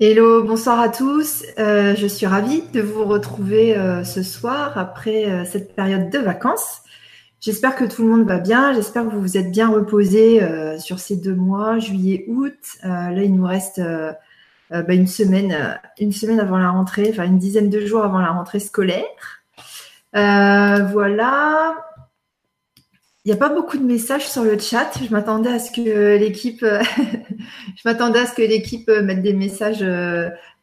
Hello, bonsoir à tous. Euh, je suis ravie de vous retrouver euh, ce soir après euh, cette période de vacances. J'espère que tout le monde va bien. J'espère que vous vous êtes bien reposés sur ces deux mois, juillet, août. là, il nous reste bah, une semaine, une semaine avant la rentrée, enfin une dizaine de jours avant la rentrée scolaire. voilà. Il n'y a pas beaucoup de messages sur le chat. Je m'attendais à ce que l'équipe, je m'attendais à ce que l'équipe mette des messages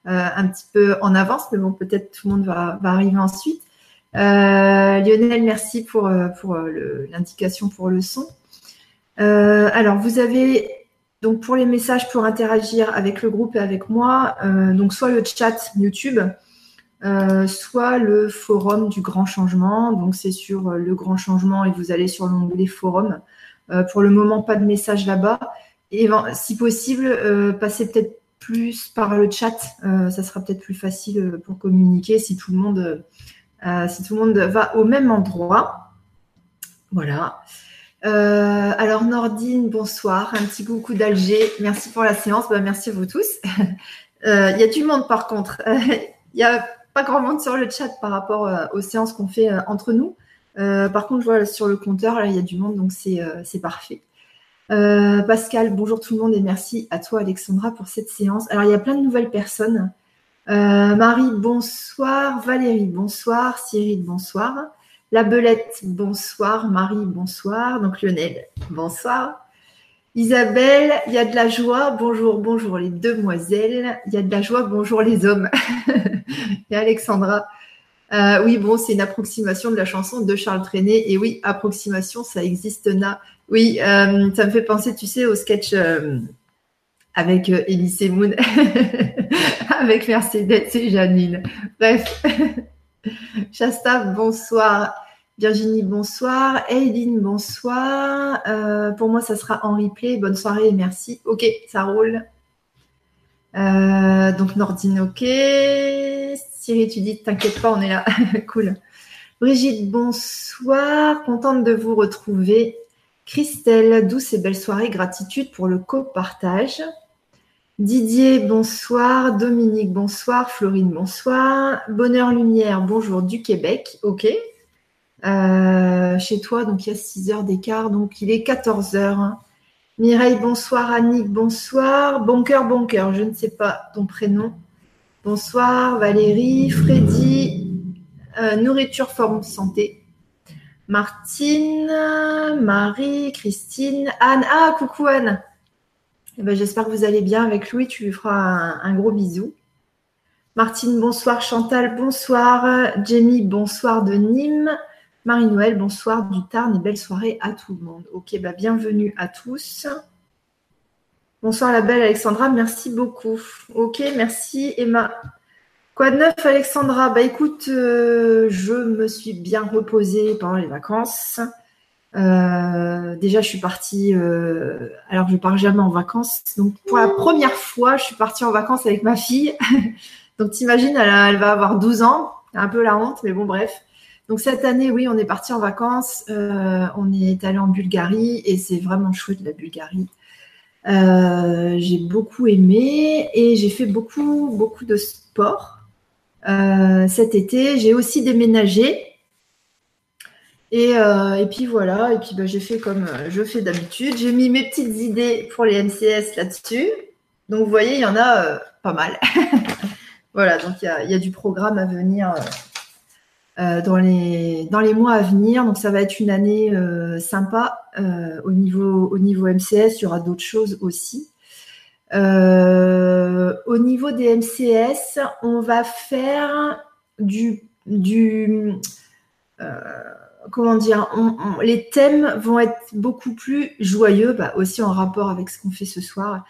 euh, un petit peu en avance, mais bon, peut-être tout le monde va, arriver ensuite. Euh, Lionel, merci pour, euh, pour l'indication pour le son. alors, vous avez donc pour les messages pour interagir avec le groupe et avec moi, donc soit le chat YouTube, euh, soit le forum du grand changement. Donc c'est sur euh, le grand changement et vous allez sur l'onglet forum. Euh, pour le moment, pas de message là-bas. Et si possible, passez peut-être plus par le chat. ça sera peut-être plus facile pour communiquer si tout le monde, si tout le monde va au même endroit. Voilà. alors Nordine, bonsoir. Un petit coucou d'Alger. Merci pour la séance. Bah, merci à vous tous. Il y a du monde par contre. Il y a pas grand monde sur le chat par rapport euh, aux séances qu'on fait euh, entre nous. Euh, par contre, je vois sur le compteur, là, il y a du monde, donc c'est parfait. Pascal, bonjour tout le monde et merci à toi Alexandra pour cette séance. Alors il y a plein de nouvelles personnes. Marie, bonsoir. Valérie, bonsoir. Cyril, bonsoir. La Belette, bonsoir. Marie, bonsoir. Donc Lionel, bonsoir. Isabelle, il y a de la joie. Bonjour, bonjour les demoiselles. Il y a de la joie. Bonjour les hommes. et Alexandra. Euh, oui, bon, c'est une approximation de la chanson de Charles Trenet. Et oui, approximation, ça existe là. Oui, euh, ça me fait penser, tu sais, au sketch euh, avec Elise Moon, avec Mercedes et Janine. Bref. Shasta, bonsoir. Virginie, bonsoir. Eileen, bonsoir. pour moi, ça sera en replay. Bonne soirée merci. Ok, ça roule. donc Nordine, ok. Thierry, tu dis, t'inquiète pas, on est là. cool. Brigitte, bonsoir. Contente de vous retrouver. Christelle, douce et belle soirée. Gratitude pour le copartage. Didier, bonsoir. Dominique, bonsoir. Florine, bonsoir. Bonheur Lumière, bonjour du Québec. Ok. Euh, chez toi, donc il y a 6 heures d'écart, donc il est 14 heures. Mireille, bonsoir. Annick, bonsoir. Bon cœur, bon cœur, je ne sais pas ton prénom. Bonsoir Valérie, Freddy, euh, nourriture forme santé. Martine, Marie, Christine, Anne. Ah, coucou Anne. Eh ben, J'espère que vous allez bien avec Louis. Tu lui feras un, gros bisou. Martine, bonsoir. Chantal, bonsoir. Jamie, bonsoir de Nîmes. Marie-Noël, bonsoir du Tarn et belle soirée à tout le monde. Ok, bah bienvenue à tous. Bonsoir la belle Alexandra, merci beaucoup. Ok, merci Emma. Quoi de neuf Alexandra? Bah écoute, euh, je me suis bien reposée pendant les vacances. Euh, déjà, je suis partie, euh, alors je pars jamais en vacances. Donc pour la première fois, je suis partie en vacances avec ma fille. donc t'imagines, elle, elle, va avoir 12 ans, un peu la honte, mais bon bref. Donc cette année, oui, on est parti en vacances. on est allé en Bulgarie et c'est vraiment chouette la Bulgarie. Euh, j'ai beaucoup aimé et j'ai fait beaucoup, beaucoup de sport euh, cet été. J'ai aussi déménagé. Et, euh, puis voilà, et puis bah, j'ai fait comme je fais d'habitude. J'ai mis mes petites idées pour les MCS là-dessus. Donc vous voyez, il y en a pas mal. voilà, donc il y a, du programme à venir euh, dans, les, dans les mois à venir. Donc ça va être une année euh, sympa euh, au, niveau, au niveau MCS. Il y aura d'autres choses aussi. au niveau des MCS, on va faire du, du comment dire, les thèmes vont être beaucoup plus joyeux, bah, aussi en rapport avec ce qu'on fait ce soir.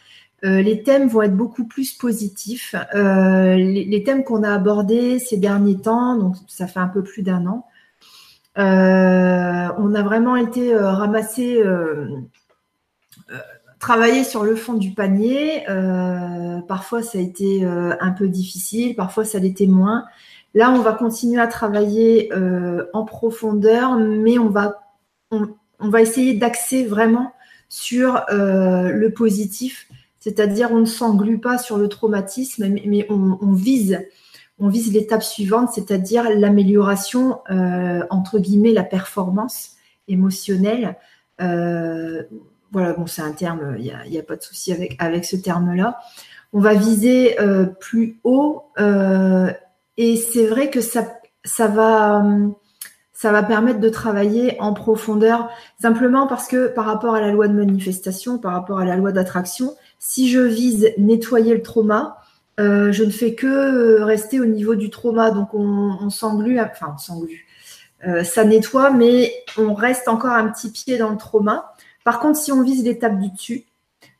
Euh, les thèmes vont être beaucoup plus positifs. Euh, les, thèmes qu'on a abordés ces derniers temps, donc ça fait un peu plus d'un an, euh, on a vraiment été ramassé, travailler sur le fond du panier. parfois, ça a été un peu difficile, parfois, ça l'était moins. Là, on va continuer à travailler en profondeur, mais on va, on va essayer d'axer vraiment sur le positif C'est-à-dire, on ne s'englue pas sur le traumatisme, mais, on, vise, on vise l'étape suivante, c'est-à-dire l'amélioration, euh, entre guillemets, la performance émotionnelle. Euh, voilà, bon, c'est un terme, il n'y a, pas de souci avec, ce terme-là. On va viser plus haut, et c'est vrai que ça, ça va permettre de travailler en profondeur, simplement parce que par rapport à la loi de manifestation, par rapport à la loi d'attraction, si je vise nettoyer le trauma, euh, je ne fais que euh, rester au niveau du trauma. Donc on, on s'englue, enfin on s'englue. Euh, ça nettoie, mais on reste encore un petit pied dans le trauma. Par contre, si on vise l'étape du dessus,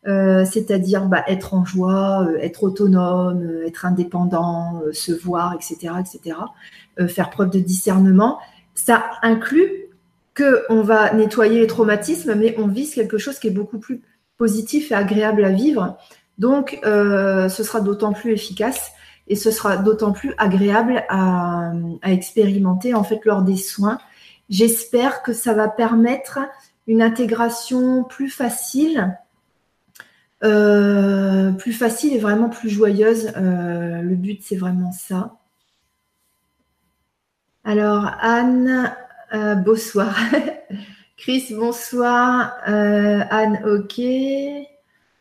c'est-à-dire bah, être en joie, être autonome, être indépendant, se voir, etc., etc., faire preuve de discernement, ça inclut qu'on va nettoyer les traumatismes, mais on vise quelque chose qui est beaucoup plus positif et agréable à vivre. Donc, euh, ce sera d'autant plus efficace et ce sera d'autant plus agréable à, expérimenter en fait lors des soins. J'espère que ça va permettre une intégration plus facile, euh, plus facile et vraiment plus joyeuse. Euh, le but, c'est vraiment ça. Alors, Anne, bonsoir. Chris, bonsoir. Euh, Anne, ok.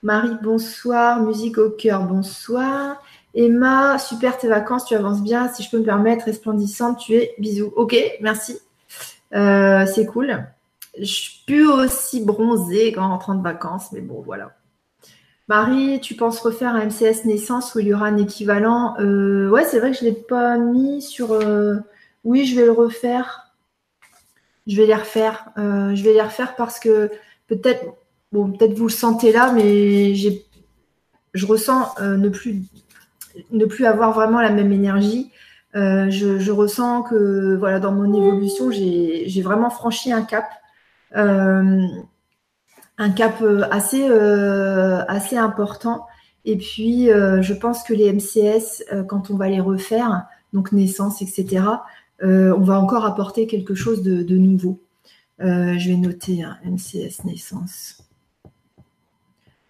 Marie, bonsoir. Musique au cœur, bonsoir. Emma, super tes vacances, tu avances bien. Si je peux me permettre, resplendissante, tu es. Bisous. Ok, merci. Euh, c'est cool. Je plus aussi bronzée qu'en rentrant de vacances, mais bon, voilà. Marie, tu penses refaire un MCS naissance où il y aura un équivalent? Ouais, c'est vrai que je ne l'ai pas mis sur. Oui, je vais le refaire. Je vais les refaire. Euh, je vais les refaire parce que peut-être, bon, peut-être vous le sentez là, mais j'ai, je ressens euh, ne plus, ne plus avoir vraiment la même énergie. Euh, je, ressens que voilà, dans mon évolution, j'ai, vraiment franchi un cap. un cap assez, assez important. Et puis, je pense que les MCS, quand on va les refaire, donc naissance, etc., on va encore apporter quelque chose de, nouveau. Euh, je vais noter un MCS naissance.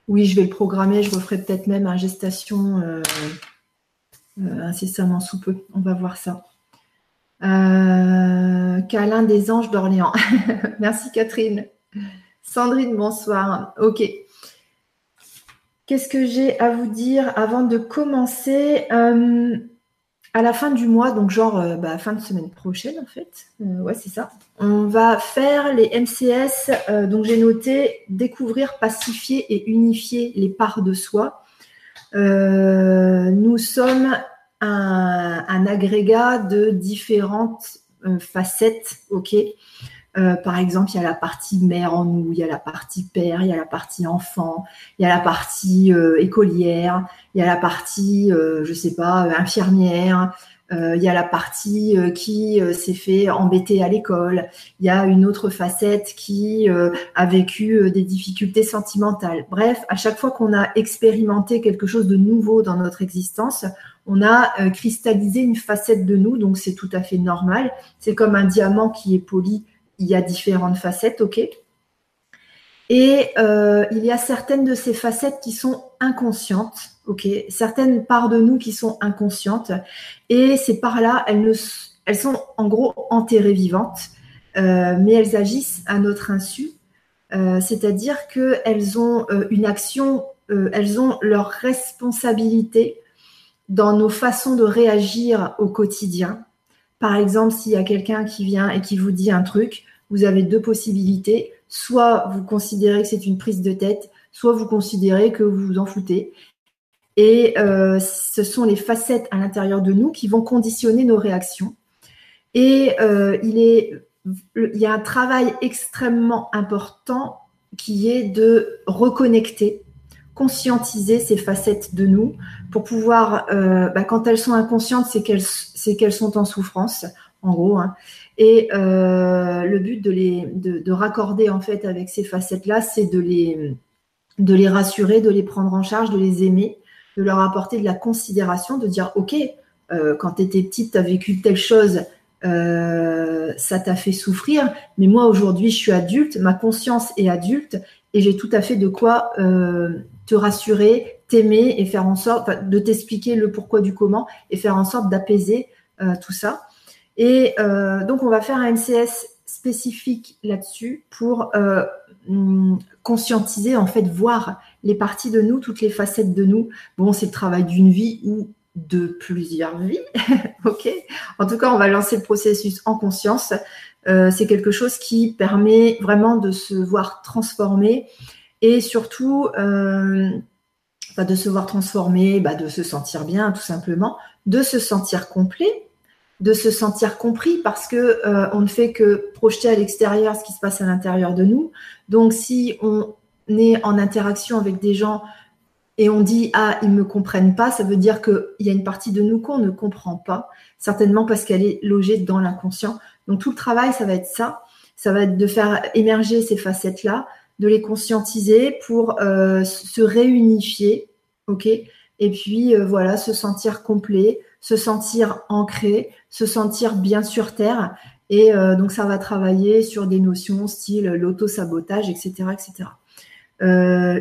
Oui, je vais le programmer. Je referai peut-être même un gestation euh, incessamment sous peu. On va voir ça. câlin des anges d'Orléans. Merci Catherine. Sandrine, bonsoir. Ok. Qu'est-ce que j'ai à vous dire avant de commencer? À la fin du mois, donc genre euh, bah, fin de semaine prochaine en fait, euh, ouais c'est ça, on va faire les MCS, euh, donc j'ai noté découvrir, pacifier et unifier les parts de soi. nous sommes un, un, agrégat de différentes facettes, ok euh, par exemple, il y a la partie mère en nous, il y a la partie père, il y a la partie enfant, il y a la partie euh, écolière, il y a la partie, euh, je sais pas, infirmière, il y a la partie qui s'est fait embêter à l'école, il y a une autre facette qui a vécu des difficultés sentimentales. Bref, à chaque fois qu'on a expérimenté quelque chose de nouveau dans notre existence, on a cristallisé une facette de nous, donc c'est tout à fait normal. C'est comme un diamant qui est poli il y a différentes facettes, ok Et euh, il y a certaines de ces facettes qui sont inconscientes, ok Certaines parts de nous qui sont inconscientes. Et ces parts-là, elles, elles sont en gros enterrées vivantes, euh, mais elles agissent à notre insu. Euh, c'est-à-dire qu'elles ont une action, elles ont leur responsabilité dans nos façons de réagir au quotidien. Par exemple, s'il y a quelqu'un qui vient et qui vous dit un truc, vous avez deux possibilités. Soit vous considérez que c'est une prise de tête, soit vous considérez que vous vous en foutez. Et euh, ce sont les facettes à l'intérieur de nous qui vont conditionner nos réactions. Et euh, il, est, il y a un travail extrêmement important qui est de reconnecter, conscientiser ces facettes de nous pour pouvoir, euh, bah, quand elles sont inconscientes, c'est qu'elles sont en souffrance, en gros. Hein. Et euh, le but de les de, raccorder en fait avec ces facettes-là, c'est de les de les rassurer, de les prendre en charge, de les aimer, de leur apporter de la considération, de dire ok, euh, quand tu étais petite, tu as vécu telle chose, ça t'a fait souffrir, mais moi aujourd'hui je suis adulte, ma conscience est adulte et j'ai tout à fait de quoi te rassurer, t'aimer et faire en sorte de t'expliquer le pourquoi du comment et faire en sorte d'apaiser tout ça. Et donc on va faire un MCS spécifique là-dessus pour hum, conscientiser, en fait, voir les parties de nous, toutes les facettes de nous. Bon, c'est le travail d'une vie ou de plusieurs vies. ok? En tout cas, on va lancer le processus en conscience. Euh, c'est quelque chose qui permet vraiment de se voir transformer et surtout euh, bah, de se voir transformer, bah, de se sentir bien tout simplement, de se sentir complet, de se sentir compris parce que euh, on ne fait que projeter à l'extérieur ce qui se passe à l'intérieur de nous. Donc si on est en interaction avec des gens et on dit ah ils me comprennent pas, ça veut dire qu'il y a une partie de nous qu'on ne comprend pas, certainement parce qu'elle est logée dans l'inconscient. Donc tout le travail, ça va être ça, ça va être de faire émerger ces facettes là, de les conscientiser pour euh, se réunifier, ok, et puis euh, voilà se sentir complet, se sentir ancré, se sentir bien sur terre. Et euh, donc ça va travailler sur des notions style l'auto-sabotage, etc., etc.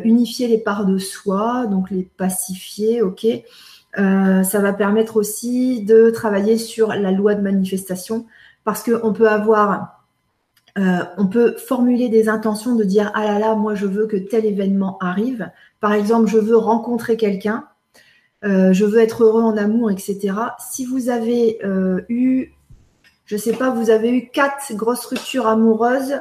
Unifier les parts de soi, donc les pacifier, ok? Ça va permettre aussi de travailler sur la loi de manifestation parce qu'on peut avoir, euh, on peut formuler des intentions de dire ah là là, moi je veux que tel événement arrive. Par exemple, je veux rencontrer quelqu'un, je veux être heureux en amour, etc. Si vous avez eu, je sais pas, vous avez eu quatre grosses ruptures amoureuses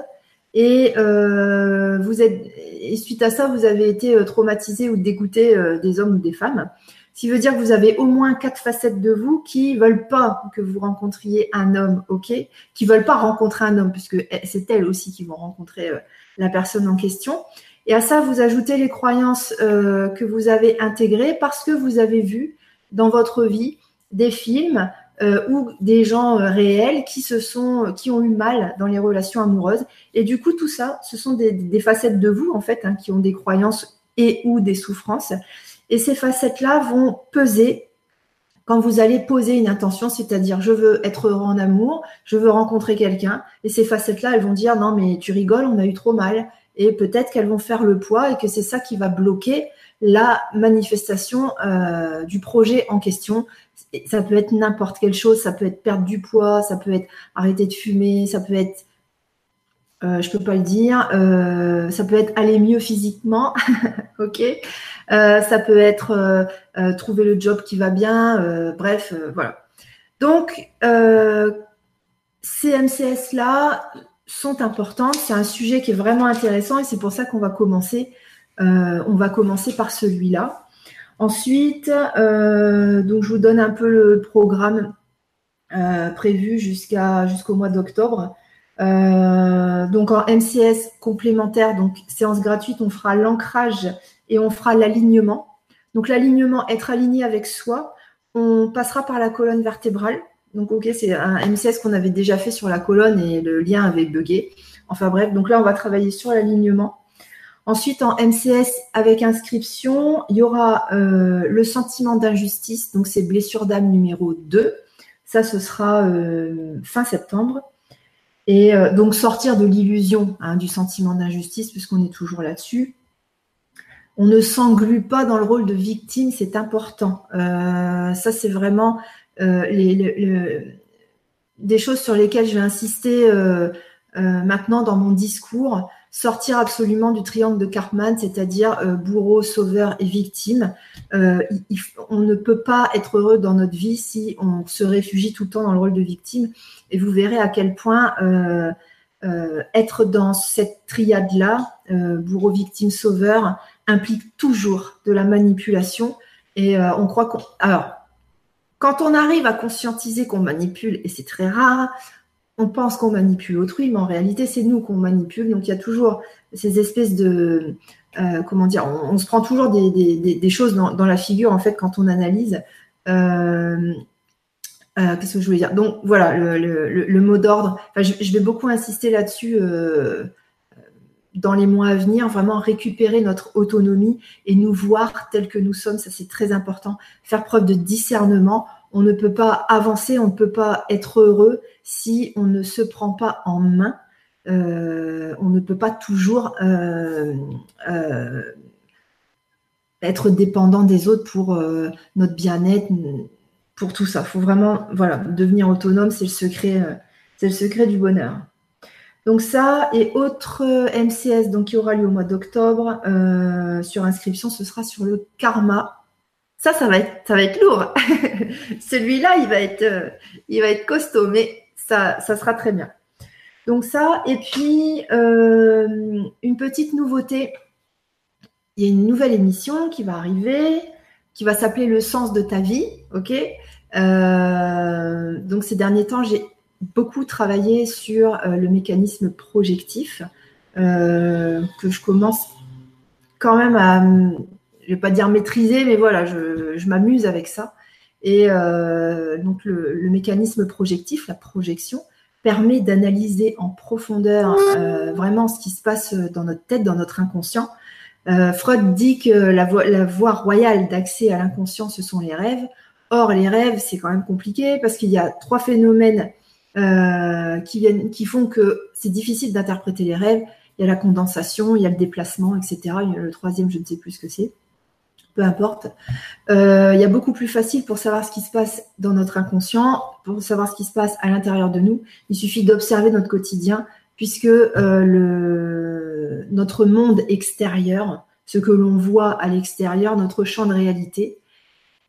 et euh, vous êtes et suite à ça, vous avez été euh, traumatisé ou dégoûté euh, des hommes ou des femmes. Ce qui veut dire que vous avez au moins quatre facettes de vous qui veulent pas que vous rencontriez un homme, ok? Qui veulent pas rencontrer un homme, puisque eh, c'est elles aussi qui vont rencontrer la personne en question. Et à ça, vous ajoutez les croyances que vous avez intégrées parce que vous avez vu dans votre vie des films euh, ou des gens euh, réels qui se sont, qui ont eu mal dans les relations amoureuses. Et du coup, tout ça, ce sont des, facettes de vous en fait, hein, qui ont des croyances et ou des souffrances. Et ces facettes-là vont peser quand vous allez poser une intention, c'est-à-dire je veux être heureux en amour, je veux rencontrer quelqu'un, et ces facettes-là, elles vont dire non mais tu rigoles, on a eu trop mal, et peut-être qu'elles vont faire le poids et que c'est ça qui va bloquer la manifestation euh, du projet en question. Ça peut être n'importe quelle chose, ça peut être perdre du poids, ça peut être arrêter de fumer, ça peut être, euh, je peux pas le dire, euh, ça peut être aller mieux physiquement, ok? Euh, ça peut être trouver le job qui va bien, bref, voilà. Donc ces MCS là sont importantes. C'est un sujet qui est vraiment intéressant et c'est pour ça qu'on va commencer euh, on va commencer par celui-là. Ensuite, euh, donc je vous donne un peu le programme euh, prévu jusqu'au mois d'octobre. donc en MCS complémentaire, donc séance gratuite, on fera l'ancrage et on fera l'alignement. Donc l'alignement, être aligné avec soi. On passera par la colonne vertébrale. Donc ok, c'est un MCS qu'on avait déjà fait sur la colonne et le lien avait bugué. Enfin bref, donc là on va travailler sur l'alignement. Ensuite, en MCS avec inscription, il y aura euh, le sentiment d'injustice, donc c'est blessure d'âme numéro 2. Ça, ce sera euh, fin septembre. Et euh, donc sortir de l'illusion hein, du sentiment d'injustice, puisqu'on est toujours là-dessus. On ne s'englue pas dans le rôle de victime, c'est important. ça, c'est vraiment des choses sur lesquelles je vais insister maintenant dans mon discours sortir absolument du triangle de Cartman, c'est-à-dire euh, bourreau, sauveur et victime. Euh, on ne peut pas être heureux dans notre vie si on se réfugie tout le temps dans le rôle de victime. Et vous verrez à quel point euh, être dans cette triade-là, bourreau, victime, sauveur, implique toujours de la manipulation. Et on croit qu'on... Alors, quand on arrive à conscientiser qu'on manipule, et c'est très rare, on pense qu'on manipule autrui, mais en réalité, c'est nous qu'on manipule. Donc, il y a toujours ces espèces de. Euh, comment dire on, se prend toujours des, choses dans, la figure, en fait, quand on analyse. Euh, euh, qu'est-ce que je voulais dire? Donc, voilà, le, mot d'ordre. je, vais beaucoup insister là-dessus dans les mois à venir, vraiment récupérer notre autonomie et nous voir tels que nous sommes. Ça, c'est très important. Faire preuve de discernement on ne peut pas avancer, on ne peut pas être heureux si on ne se prend pas en main. Euh, on ne peut pas toujours euh, euh, être dépendant des autres pour notre bien-être, pour tout ça. Il faut vraiment voilà, devenir autonome, c'est le secret du bonheur. Donc ça et autre MCS donc qui aura lieu au mois d'octobre sur inscription, ce sera sur le karma. Ça, ça va être, ça va lourd. Celui-là, il va être, il va être costaud, mais ça, sera très bien. Donc ça, et puis une petite nouveauté il y a une nouvelle émission qui va arriver, qui va s'appeler Le sens de ta vie. Euh, donc ces derniers temps, j'ai beaucoup travaillé sur euh, le mécanisme projectif euh, que je commence quand même à, je vais pas dire maîtriser, mais voilà, je, m'amuse avec ça. Et donc le, mécanisme projectif, la projection, permet d'analyser en profondeur vraiment ce qui se passe dans notre tête, dans notre inconscient, euh, Freud dit que la, voie, royale d'accès à l'inconscient, ce sont les rêves. Or, les rêves, c'est quand même compliqué parce qu'il y a trois phénomènes euh, qui, viennent, qui font que c'est difficile d'interpréter les rêves. Il y a la condensation, il y a le déplacement, etc. Le troisième, je ne sais plus ce que c'est. Peu importe. Euh, il y a beaucoup plus facile pour savoir ce qui se passe dans notre inconscient, pour savoir ce qui se passe à l'intérieur de nous. Il suffit d'observer notre quotidien, puisque le, notre monde extérieur, ce que l'on voit à l'extérieur, notre champ de réalité,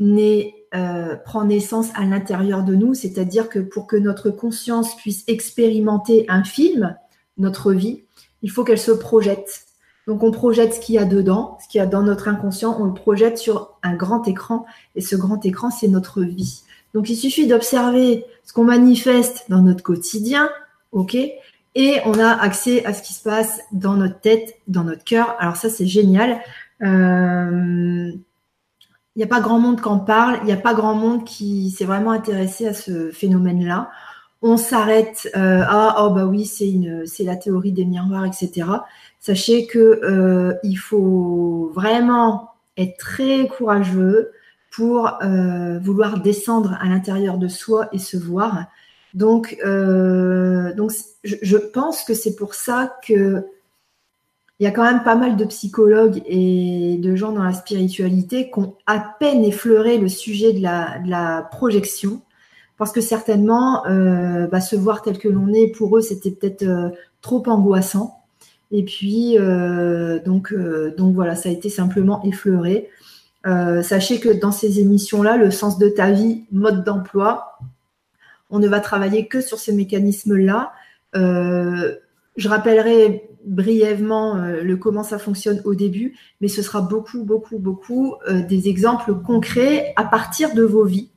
euh, prend naissance à l'intérieur de nous, c'est-à-dire que pour que notre conscience puisse expérimenter un film, notre vie, il faut qu'elle se projette. Donc on projette ce qu'il y a dedans, ce qu'il y a dans notre inconscient, on le projette sur un grand écran, et ce grand écran, c'est notre vie. Donc il suffit d'observer ce qu'on manifeste dans notre quotidien, ok, et on a accès à ce qui se passe dans notre tête, dans notre cœur. Alors ça, c'est génial. Il n'y a pas grand monde qui en parle, il n'y a pas grand monde qui s'est vraiment intéressé à ce phénomène-là. On s'arrête euh, à oh bah oui c'est la théorie des miroirs etc. Sachez que euh, il faut vraiment être très courageux pour euh, vouloir descendre à l'intérieur de soi et se voir. Donc, euh, donc je, pense que c'est pour ça que il y a quand même pas mal de psychologues et de gens dans la spiritualité qui ont à peine effleuré le sujet de la, projection, parce que certainement, euh, bah, se voir tel que l'on est, pour eux, c'était peut-être euh, trop angoissant. Et puis, donc, donc voilà, ça a été simplement effleuré. sachez que dans ces émissions-là, le sens de ta vie, mode d'emploi, on ne va travailler que sur ces mécanismes-là. Euh, je rappellerai brièvement euh, le comment ça fonctionne au début, mais ce sera beaucoup, beaucoup, beaucoup euh, des exemples concrets à partir de vos vies.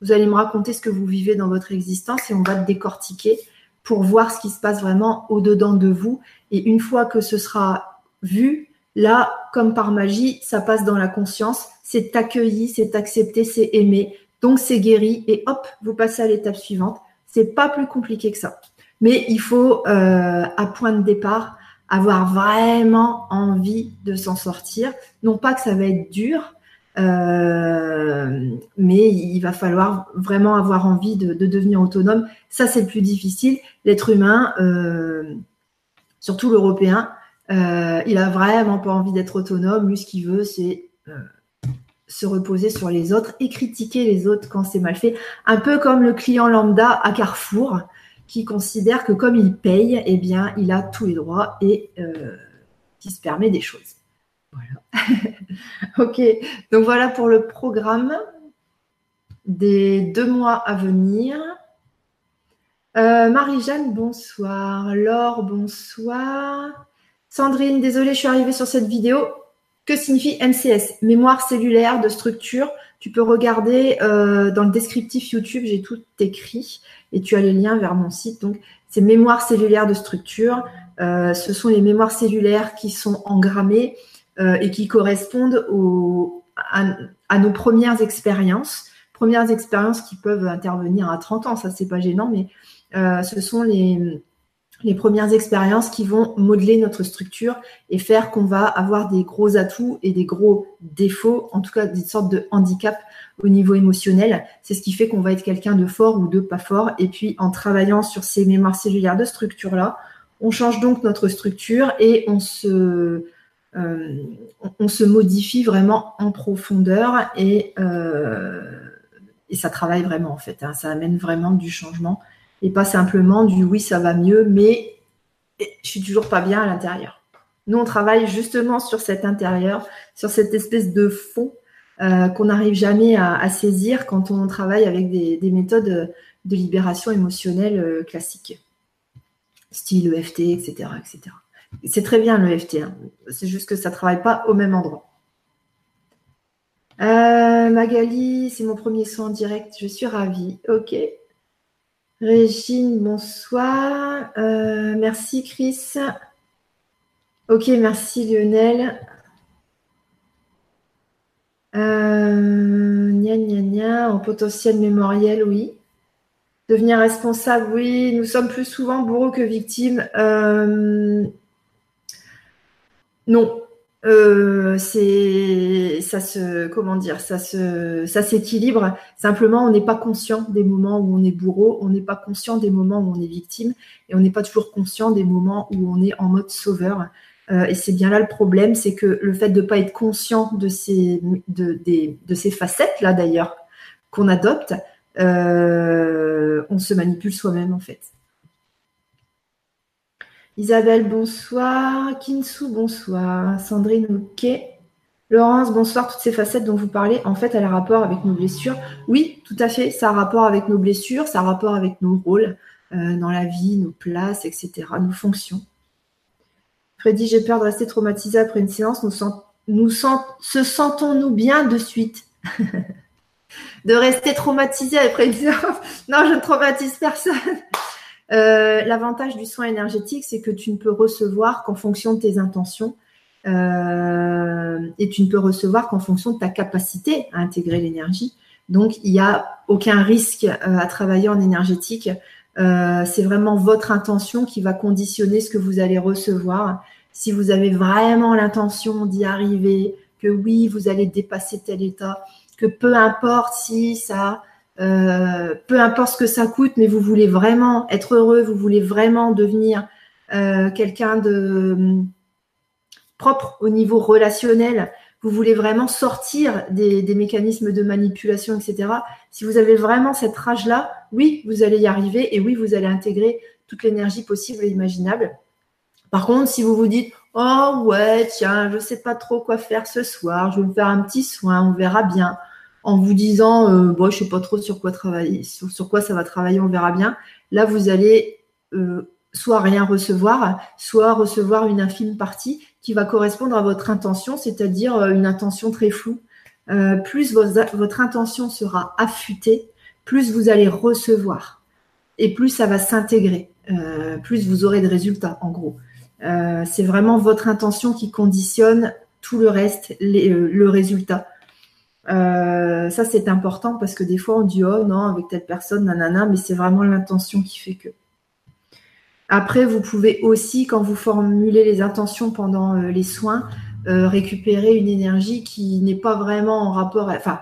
Vous allez me raconter ce que vous vivez dans votre existence et on va décortiquer pour voir ce qui se passe vraiment au-dedans de vous. Et une fois que ce sera vu, là, comme par magie, ça passe dans la conscience, c'est accueilli, c'est accepté, c'est aimé, donc c'est guéri et hop, vous passez à l'étape suivante. C'est pas plus compliqué que ça. Mais il faut, euh, à point de départ, avoir vraiment envie de s'en sortir. Non pas que ça va être dur, euh, mais il va falloir vraiment avoir envie de, devenir autonome. Ça, c'est le plus difficile. L'être humain, euh, surtout l'Européen, il a vraiment pas envie d'être autonome. Lui, ce qu'il veut, c'est se reposer sur les autres et critiquer les autres quand c'est mal fait. Un peu comme le client lambda à Carrefour qui considère que comme il paye, eh bien, il a tous les droits et euh, qui se permet des choses. Voilà. ok, donc voilà pour le programme des deux mois à venir. Euh, Marie-Jeanne, bonsoir. Laure, bonsoir. Sandrine, désolée, je suis arrivée sur cette vidéo. Que signifie MCS Mémoire cellulaire de structure. Tu peux regarder euh, dans le descriptif YouTube, j'ai tout écrit et tu as les liens vers mon site. Donc, c'est mémoire cellulaire de structure. Euh, ce sont les mémoires cellulaires qui sont engrammées euh, et qui correspondent à, nos premières expériences. Premières expériences qui peuvent intervenir à 30 ans, ça c'est pas gênant, mais ce sont les, les premières expériences qui vont modeler notre structure et faire qu'on va avoir des gros atouts et des gros défauts, en tout cas des sortes de handicap au niveau émotionnel. C'est ce qui fait qu'on va être quelqu'un de fort ou de pas fort. Et puis en travaillant sur ces mémoires cellulaires de structure-là, on change donc notre structure et on se, se modifie vraiment en profondeur et, et ça travaille vraiment en fait. Hein. ça amène vraiment du changement et pas simplement du oui, ça va mieux, mais je suis toujours pas bien à l'intérieur. Nous, on travaille justement sur cet intérieur, sur cette espèce de fond euh, qu'on n'arrive jamais à, saisir quand on travaille avec des, méthodes de libération émotionnelle euh, classiques, style EFT, etc. etc. C'est très bien l'EFT, hein. c'est juste que ça ne travaille pas au même endroit. Euh, Magali, c'est mon premier son en direct, je suis ravie. Ok, Régine, bonsoir. Euh, merci Chris. Ok, merci Lionel. Euh, gna gna en potentiel mémoriel, oui. Devenir responsable, oui. Nous sommes plus souvent bourreaux que victimes. Euh, non, euh, c'est ça se comment dire ça se ça s'équilibre. Simplement on n'est pas conscient des moments où on est bourreau on n'est pas conscient des moments où on est victime et on n'est pas toujours conscient des moments où on est en mode sauveur. Euh, et c'est bien là le problème c'est que le fait de ne pas être conscient de ces de, de ces facettes là d'ailleurs qu'on adopte euh, on se manipule soi-même en fait Isabelle, bonsoir. Kinsu, bonsoir. Sandrine, ok. Laurence, bonsoir. Toutes ces facettes dont vous parlez, en fait, elles ont rapport avec nos blessures. Oui, tout à fait. Ça a rapport avec nos blessures, ça a rapport avec nos rôles euh, dans la vie, nos places, etc., nos fonctions. Freddy, j'ai peur de rester traumatisé après une séance. Nous, nous se sentons-nous bien de suite? De rester traumatisé après une séance? Non, je ne traumatise personne. Euh, l'avantage du soin énergétique, c'est que tu ne peux recevoir qu'en fonction de tes intentions euh, et tu ne peux recevoir qu'en fonction de ta capacité à intégrer l'énergie. Donc, il n'y a aucun risque euh, à travailler en énergétique. c'est vraiment votre intention qui va conditionner ce que vous allez recevoir. Si vous avez vraiment l'intention d'y arriver, que oui, vous allez dépasser tel état, que peu importe si ça euh, peu importe ce que ça coûte, mais vous voulez vraiment être heureux, vous voulez vraiment devenir euh, quelqu'un de hum, propre au niveau relationnel, vous voulez vraiment sortir des, mécanismes de manipulation, etc. Si vous avez vraiment cette rage-là, oui, vous allez y arriver et oui, vous allez intégrer toute l'énergie possible et imaginable. Par contre, si vous vous dites, oh ouais, tiens, je ne sais pas trop quoi faire ce soir, je vais faire un petit soin, on verra bien en vous disant euh, bon, je sais pas trop sur quoi travailler, sur, quoi ça va travailler, on verra bien. Là, vous allez euh, soit rien recevoir, soit recevoir une infime partie qui va correspondre à votre intention, c'est-à-dire euh, une intention très floue. plus votre intention sera affûtée, plus vous allez recevoir et plus ça va s'intégrer, plus vous aurez de résultats en gros. c'est vraiment votre intention qui conditionne tout le reste, le résultat. Euh, ça, c'est important parce que des fois, on dit oh non, avec telle personne, nanana, mais c'est vraiment l'intention qui fait que. Après, vous pouvez aussi, quand vous formulez les intentions pendant euh, les soins, euh, récupérer une énergie qui n'est pas vraiment en rapport, enfin,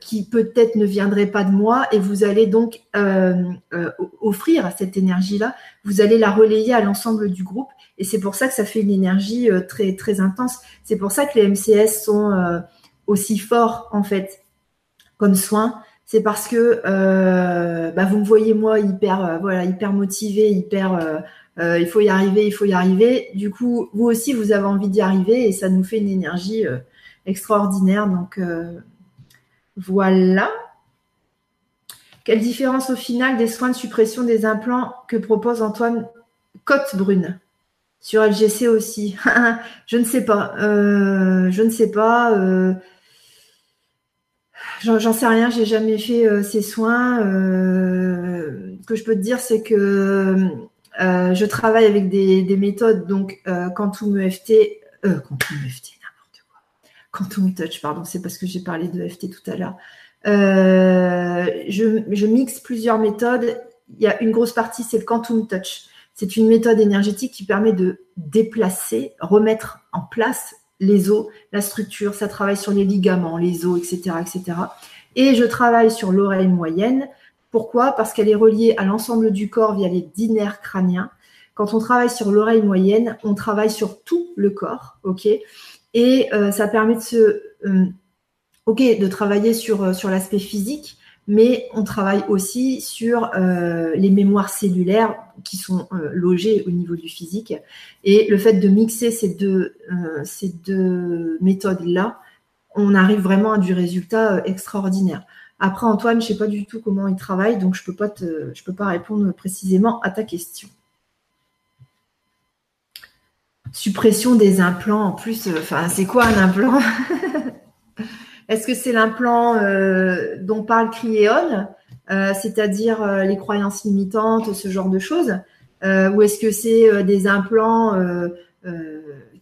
qui peut-être ne viendrait pas de moi, et vous allez donc offrir cette énergie-là. Vous allez la relayer à l'ensemble du groupe, et c'est pour ça que ça fait une énergie très très intense. C'est pour ça que les MCS sont aussi fort en fait comme soin, c'est parce que euh, bah, vous me voyez moi hyper euh, voilà hyper motivé, hyper euh, il faut y arriver, il faut y arriver. Du coup, vous aussi vous avez envie d'y arriver et ça nous fait une énergie extraordinaire. Donc voilà. Quelle différence au final des soins de suppression des implants que propose Antoine Côte-Brune sur LGC aussi Je ne sais pas. je ne sais pas. J'en sais rien, j'ai jamais fait euh, ces soins. Euh, ce que je peux te dire, c'est que euh, je travaille avec des, méthodes, donc Quantum EFT, Quantum EFT, n'importe quoi. Quantum Touch, pardon, c'est parce que j'ai parlé de EFT tout à l'heure. Je, je, mixe plusieurs méthodes. Il y a une grosse partie, c'est le Quantum Touch. C'est une méthode énergétique qui permet de déplacer, remettre en place les os, la structure, ça travaille sur les ligaments, les os, etc. etc. Et je travaille sur l'oreille moyenne. Pourquoi? Parce qu'elle est reliée à l'ensemble du corps via les dix nerfs crâniens. Quand on travaille sur l'oreille moyenne, on travaille sur tout le corps, ok? Et ça permet de se, ok, de travailler sur sur l'aspect physique, mais on travaille aussi sur euh, les mémoires cellulaires qui sont euh, logées au niveau du physique. Et le fait de mixer ces deux, euh, ces deux méthodes-là, on arrive vraiment à du résultat extraordinaire. Après, Antoine, je ne sais pas du tout comment il travaille, donc je ne peux, pas peux pas répondre précisément à ta question. Suppression des implants, en plus, enfin, c'est quoi un implant? Est-ce que c'est l'implant euh, dont parle Criéon, euh, c'est-à-dire euh, les croyances limitantes, ce genre de choses Ou est-ce que c'est des implants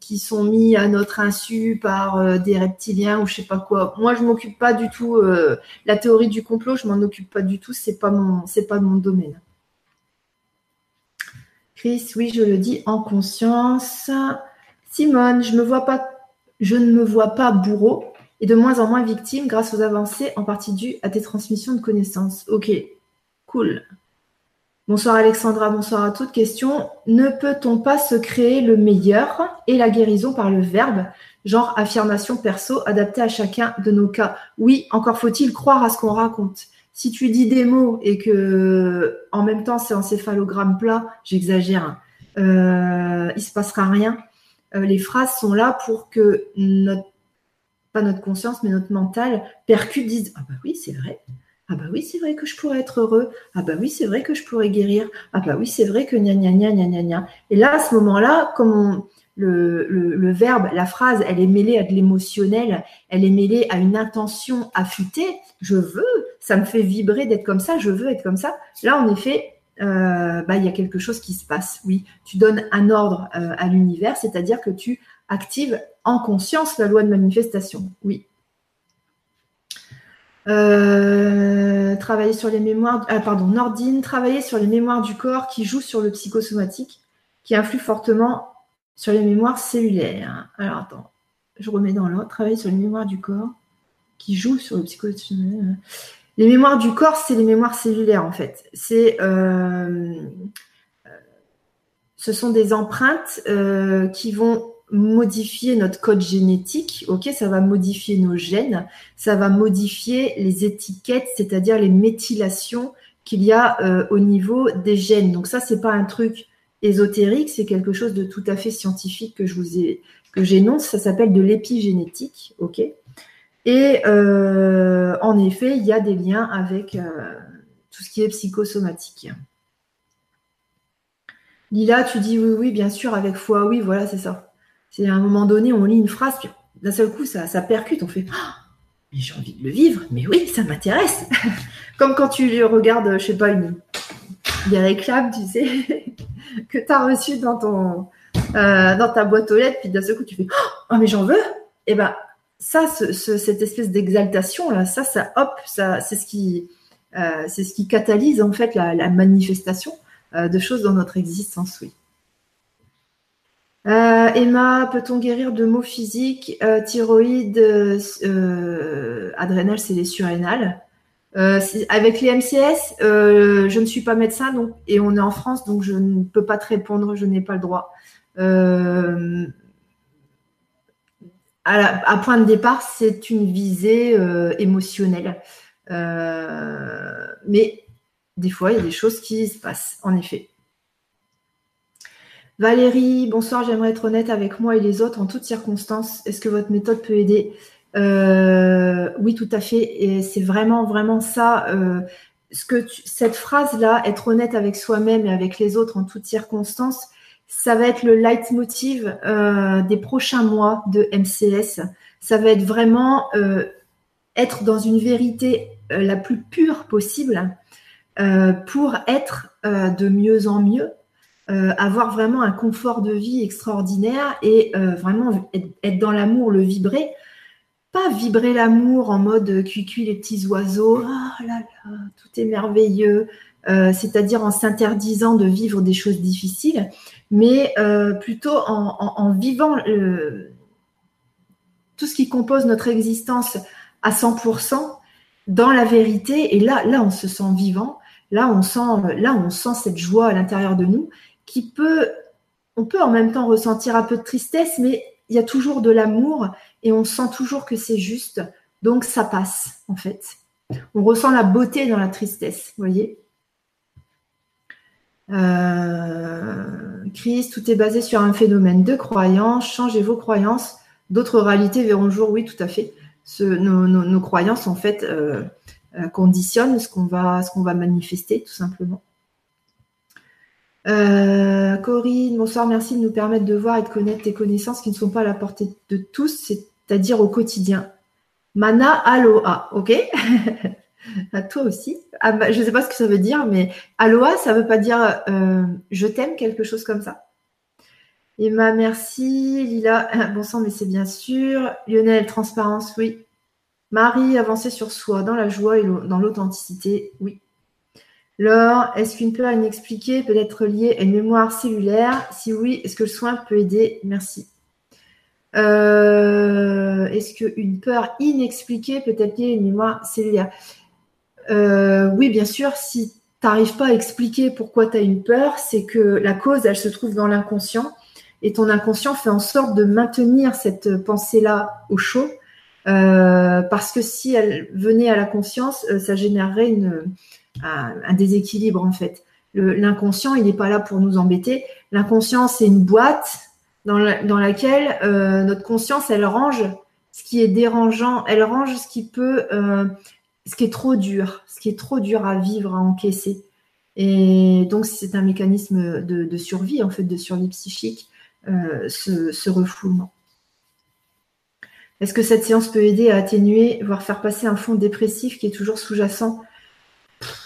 qui sont mis à notre insu par des reptiliens ou je sais pas quoi? Moi, je m'occupe pas du tout. la théorie du complot, je m'en occupe pas du tout. C'est pas mon, c'est pas mon domaine. Chris, oui, je le dis en conscience. Simone, je ne me vois pas bourreau de moins en moins victime grâce aux avancées en partie dues à tes transmissions de connaissances. Ok, cool. Bonsoir Alexandra, bonsoir à toutes. Question, ne peut-on pas se créer le meilleur et la guérison par le verbe, genre affirmation perso adaptée à chacun de nos cas Oui, encore faut-il croire à ce qu'on raconte. Si tu dis des mots et que en même temps c'est encéphalogramme plat, j'exagère, euh, il se passera rien. Euh, les phrases sont là pour que notre pas notre conscience, mais notre mental, percute, disent Ah bah oui, c'est vrai. Ah bah oui, c'est vrai que je pourrais être heureux. Ah bah oui, c'est vrai que je pourrais guérir. Ah bah oui, c'est vrai que gna gna gna gna gna gna. Et là, à ce moment-là, comme le, le, verbe, la phrase, elle est mêlée à de l'émotionnel, elle est mêlée à une intention affûtée. Je veux, ça me fait vibrer d'être comme ça, je veux être comme ça. Là, en effet, euh, bah, il y a quelque chose qui se passe. Oui, tu donnes un ordre euh, à l'univers, c'est-à-dire que tu active en conscience la loi de manifestation. Oui. Euh, travailler sur les mémoires, ah, pardon, Nordine, travailler sur les mémoires du corps qui jouent sur le psychosomatique, qui influent fortement sur les mémoires cellulaires. Alors attends, je remets dans l'ordre. Travailler sur les mémoires du corps qui jouent sur le psychosomatique. Les mémoires du corps, c'est les mémoires cellulaires en fait. C'est euh, euh, ce sont des empreintes qui vont modifier notre code génétique, ok, ça va modifier nos gènes, ça va modifier les étiquettes, c'est-à-dire les méthylations qu'il y a euh, au niveau des gènes. Donc ça, c'est pas un truc ésotérique, c'est quelque chose de tout à fait scientifique que j'énonce. Ça s'appelle de l'épigénétique, ok. Et euh, en effet, il y a des liens avec euh, tout ce qui est psychosomatique. Lila, tu dis oui, oui, bien sûr, avec foi, oui, voilà, c'est ça. C'est à un moment donné, on lit une phrase, puis d'un seul coup, ça, ça percute, on fait ah, mais j'ai envie de le vivre, mais oui, ça m'intéresse. Comme quand tu regardes, je sais pas, une, des réclames, tu sais, que tu as reçu dans ton euh, dans ta boîte aux lettres, puis d'un seul coup, tu fais oh, mais j'en veux. Et eh ben ça, cette espèce d'exaltation là, ça, ça, hop, ça, c'est ce qui, euh, c'est ce qui catalyse en fait la, manifestation euh, de choses dans notre existence, oui. Euh, Emma, peut-on guérir de maux physiques euh, Thyroïde, euh, c'est les surrénales. avec les MCS, je ne suis pas médecin et on est en France, donc je ne peux pas te répondre, je n'ai pas le droit. À, point de départ, c'est une visée émotionnelle. mais des fois, il y a des choses qui se passent, en effet. Valérie, bonsoir, j'aimerais être honnête avec moi et les autres en toutes circonstances. Est-ce que votre méthode peut aider? Euh, Oui, tout à fait. Et c'est vraiment, vraiment ça. Euh, cette phrase-là, être honnête avec soi-même et avec les autres en toutes circonstances, ça va être le leitmotiv euh, des prochains mois de MCS. Ça va être vraiment être dans une vérité la plus pure possible pour être de mieux en mieux avoir vraiment un confort de vie extraordinaire et euh, vraiment être, dans l'amour, le vibrer. Pas vibrer l'amour en mode cuicui les petits oiseaux, oh là là, tout est merveilleux, euh, c'est-à-dire en s'interdisant de vivre des choses difficiles, mais plutôt en, vivant tout ce qui compose notre existence à 100% dans la vérité. Et là, là, on se sent vivant. Là, on sent, là, on sent cette joie à l'intérieur de nous. On peut en même temps ressentir un peu de tristesse, mais il y a toujours de l'amour et on sent toujours que c'est juste. Donc ça passe en fait. On ressent la beauté dans la tristesse, vous voyez. Euh, Christ, tout est basé sur un phénomène de croyance. Changez vos croyances. D'autres réalités verront le jour. Oui, tout à fait. nos, croyances, en fait, euh, euh, conditionnent ce qu'on va, ce qu'on va manifester, tout simplement. Corinne, bonsoir, merci de nous permettre de voir et de connaître tes connaissances qui ne sont pas à la portée de tous, c'est-à-dire au quotidien. Mana aloha, ok? À toi aussi. Ah, bah, je ne sais pas ce que ça veut dire, mais aloha, ça ne veut pas dire euh, je t'aime, quelque chose comme ça. Emma, merci. Lila, bon sang, mais c'est bien sûr. Lionel, transparence, oui. Marie, avancer sur soi, dans la joie et dans l'authenticité, oui. Laure, est-ce qu'une peur inexpliquée peut être liée à une mémoire cellulaire? Si oui, est-ce que le soin peut aider? Merci. Euh, est-ce qu'une peur inexpliquée peut être liée à une mémoire cellulaire? Euh, Oui, bien sûr, si tu n'arrives pas à expliquer pourquoi tu as une peur, c'est que la cause, elle se trouve dans l'inconscient. Et ton inconscient fait en sorte de maintenir cette pensée-là au chaud. Euh, parce que si elle venait à la conscience, ça générerait une, un, déséquilibre en fait. L'inconscient, il n'est pas là pour nous embêter. L'inconscient, c'est une boîte dans, laquelle euh, notre conscience, elle range ce qui est dérangeant, elle range ce qui peut, euh, ce qui est trop dur, ce qui est trop dur à vivre, à encaisser. Et donc, c'est un mécanisme de, survie, en fait, de survie psychique, euh, ce, ce refoulement. Est-ce que cette séance peut aider à atténuer, voire faire passer un fond dépressif qui est toujours sous-jacent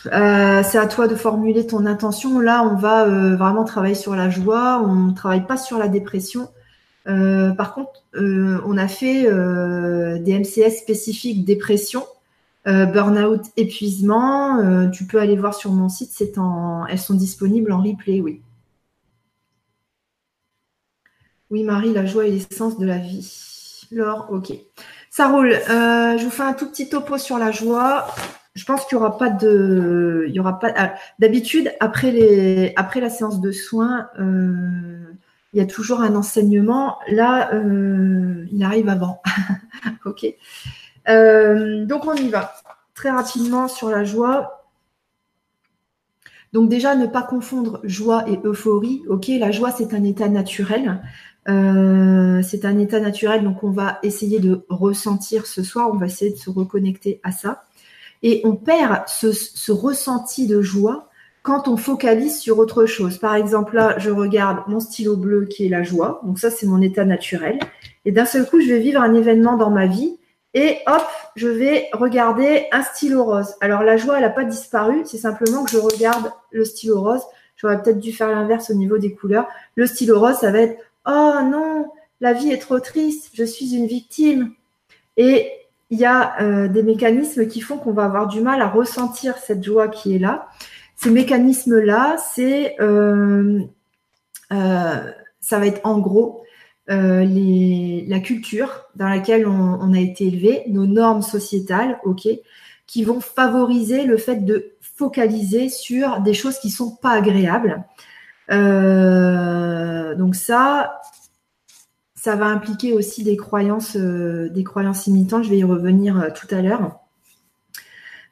euh, c'est à toi de formuler ton intention. Là, on va euh, vraiment travailler sur la joie. On ne travaille pas sur la dépression. Euh, par contre, on a fait des MCS spécifiques dépression, burn-out, épuisement. tu peux aller voir sur mon site. elles sont disponibles en replay, oui. Oui, Marie, la joie est l'essence de la vie. Laure, ok. Ça roule. je vous fais un tout petit topo sur la joie je pense qu'il n'y aura pas de, il y aura pas. Ah, d'habitude, après les, après la séance de soins, euh, il y a toujours un enseignement. Là, euh, il arrive avant. ok. Euh, donc on y va très rapidement sur la joie. Donc déjà, ne pas confondre joie et euphorie. Ok, la joie c'est un état naturel. c'est un état naturel, donc on va essayer de ressentir ce soir. On va essayer de se reconnecter à ça. Et on perd ce, ressenti de joie quand on focalise sur autre chose. Par exemple, là, je regarde mon stylo bleu qui est la joie. Donc ça, c'est mon état naturel. Et d'un seul coup, je vais vivre un événement dans ma vie. Et hop, je vais regarder un stylo rose. Alors la joie, elle n'a pas disparu. C'est simplement que je regarde le stylo rose. J'aurais peut-être dû faire l'inverse au niveau des couleurs. Le stylo rose, ça va être Oh non, la vie est trop triste. Je suis une victime. Et il y a euh, des mécanismes qui font qu'on va avoir du mal à ressentir cette joie qui est là. Ces mécanismes-là, c'est euh, euh, ça va être en gros les, la culture dans laquelle on, a été élevé, nos normes sociétales, ok, qui vont favoriser le fait de focaliser sur des choses qui sont pas agréables. donc ça, ça va impliquer aussi des croyances, euh, des croyances imitantes. Je vais y revenir euh, tout à l'heure.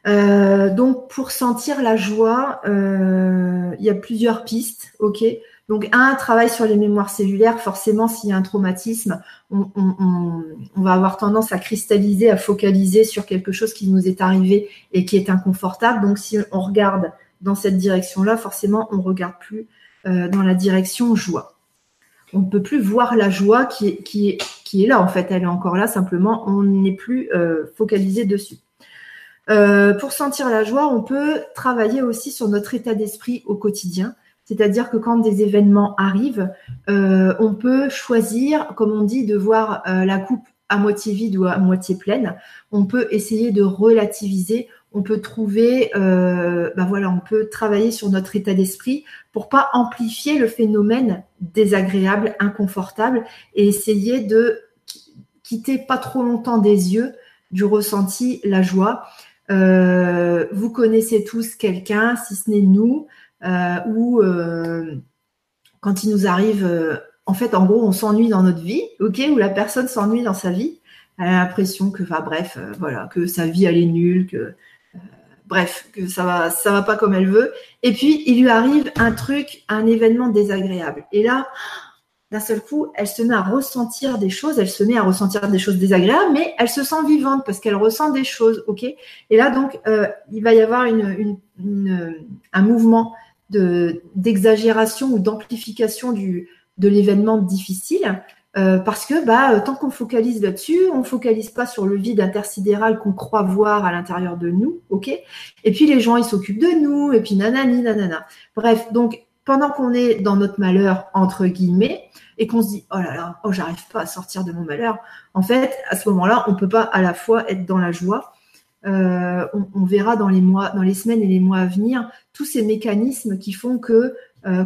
Euh, donc, pour sentir la joie, il y a plusieurs pistes. Ok. Donc, un, travail sur les mémoires cellulaires. Forcément, s'il y a un traumatisme, on, va avoir tendance à cristalliser, à focaliser sur quelque chose qui nous est arrivé et qui est inconfortable. Donc, si on regarde dans cette direction-là, forcément, on ne regarde plus dans la direction joie on ne peut plus voir la joie qui est, là. En fait, elle est encore là, simplement, on n'est plus euh, focalisé dessus. Euh, pour sentir la joie, on peut travailler aussi sur notre état d'esprit au quotidien. C'est-à-dire que quand des événements arrivent, euh, on peut choisir, comme on dit, de voir la coupe à moitié vide ou à moitié pleine. On peut essayer de relativiser on peut trouver, euh, bah voilà, on peut travailler sur notre état d'esprit pour pas amplifier le phénomène désagréable, inconfortable, et essayer de quitter pas trop longtemps des yeux du ressenti la joie. Euh, vous connaissez tous quelqu'un, si ce n'est nous, euh, où quand il nous arrive, en fait, en gros, on s'ennuie dans notre vie, ok, ou la personne s'ennuie dans sa vie, elle a l'impression que, bref, voilà, que sa vie elle est nulle, que bref, que ça va, ça va pas comme elle veut. Et puis il lui arrive un truc, un événement désagréable. Et là, d'un seul coup, elle se met à ressentir des choses, elle se met à ressentir des choses désagréables, mais elle se sent vivante parce qu'elle ressent des choses, ok? Et là, donc, euh, il va y avoir un mouvement de d'exagération ou d'amplification de l'événement difficile euh, parce que bah, euh, tant qu'on focalise là-dessus, on focalise pas sur le vide intersidéral qu'on croit voir à l'intérieur de nous, ok? Et puis les gens, ils s'occupent de nous, et puis nanani, nanana. Bref, donc pendant qu'on est dans notre malheur, entre guillemets, et qu'on se dit, oh là là, oh, j'arrive pas à sortir de mon malheur, en fait, à ce moment-là, on peut pas à la fois être dans la joie, euh, on, verra dans les mois, dans les semaines et les mois à venir, tous ces mécanismes qui font que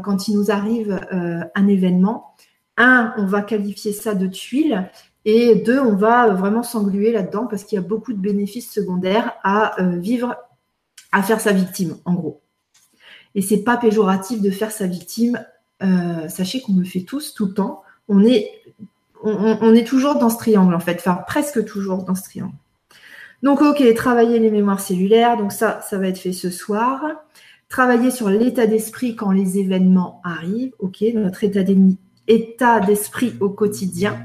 quand il nous arrive un événement, un, on va qualifier ça de tuile. Et deux, on va vraiment s'engluer là-dedans parce qu'il y a beaucoup de bénéfices secondaires à euh, vivre, à faire sa victime, en gros. Et c'est pas péjoratif de faire sa victime. Euh, sachez qu'on le fait tous tout le temps. On est, on, est toujours dans ce triangle en fait, enfin presque toujours dans ce triangle. Donc ok, travailler les mémoires cellulaires. Donc ça, ça va être fait ce soir. Travailler sur l'état d'esprit quand les événements arrivent. Ok, notre état état d'esprit au quotidien.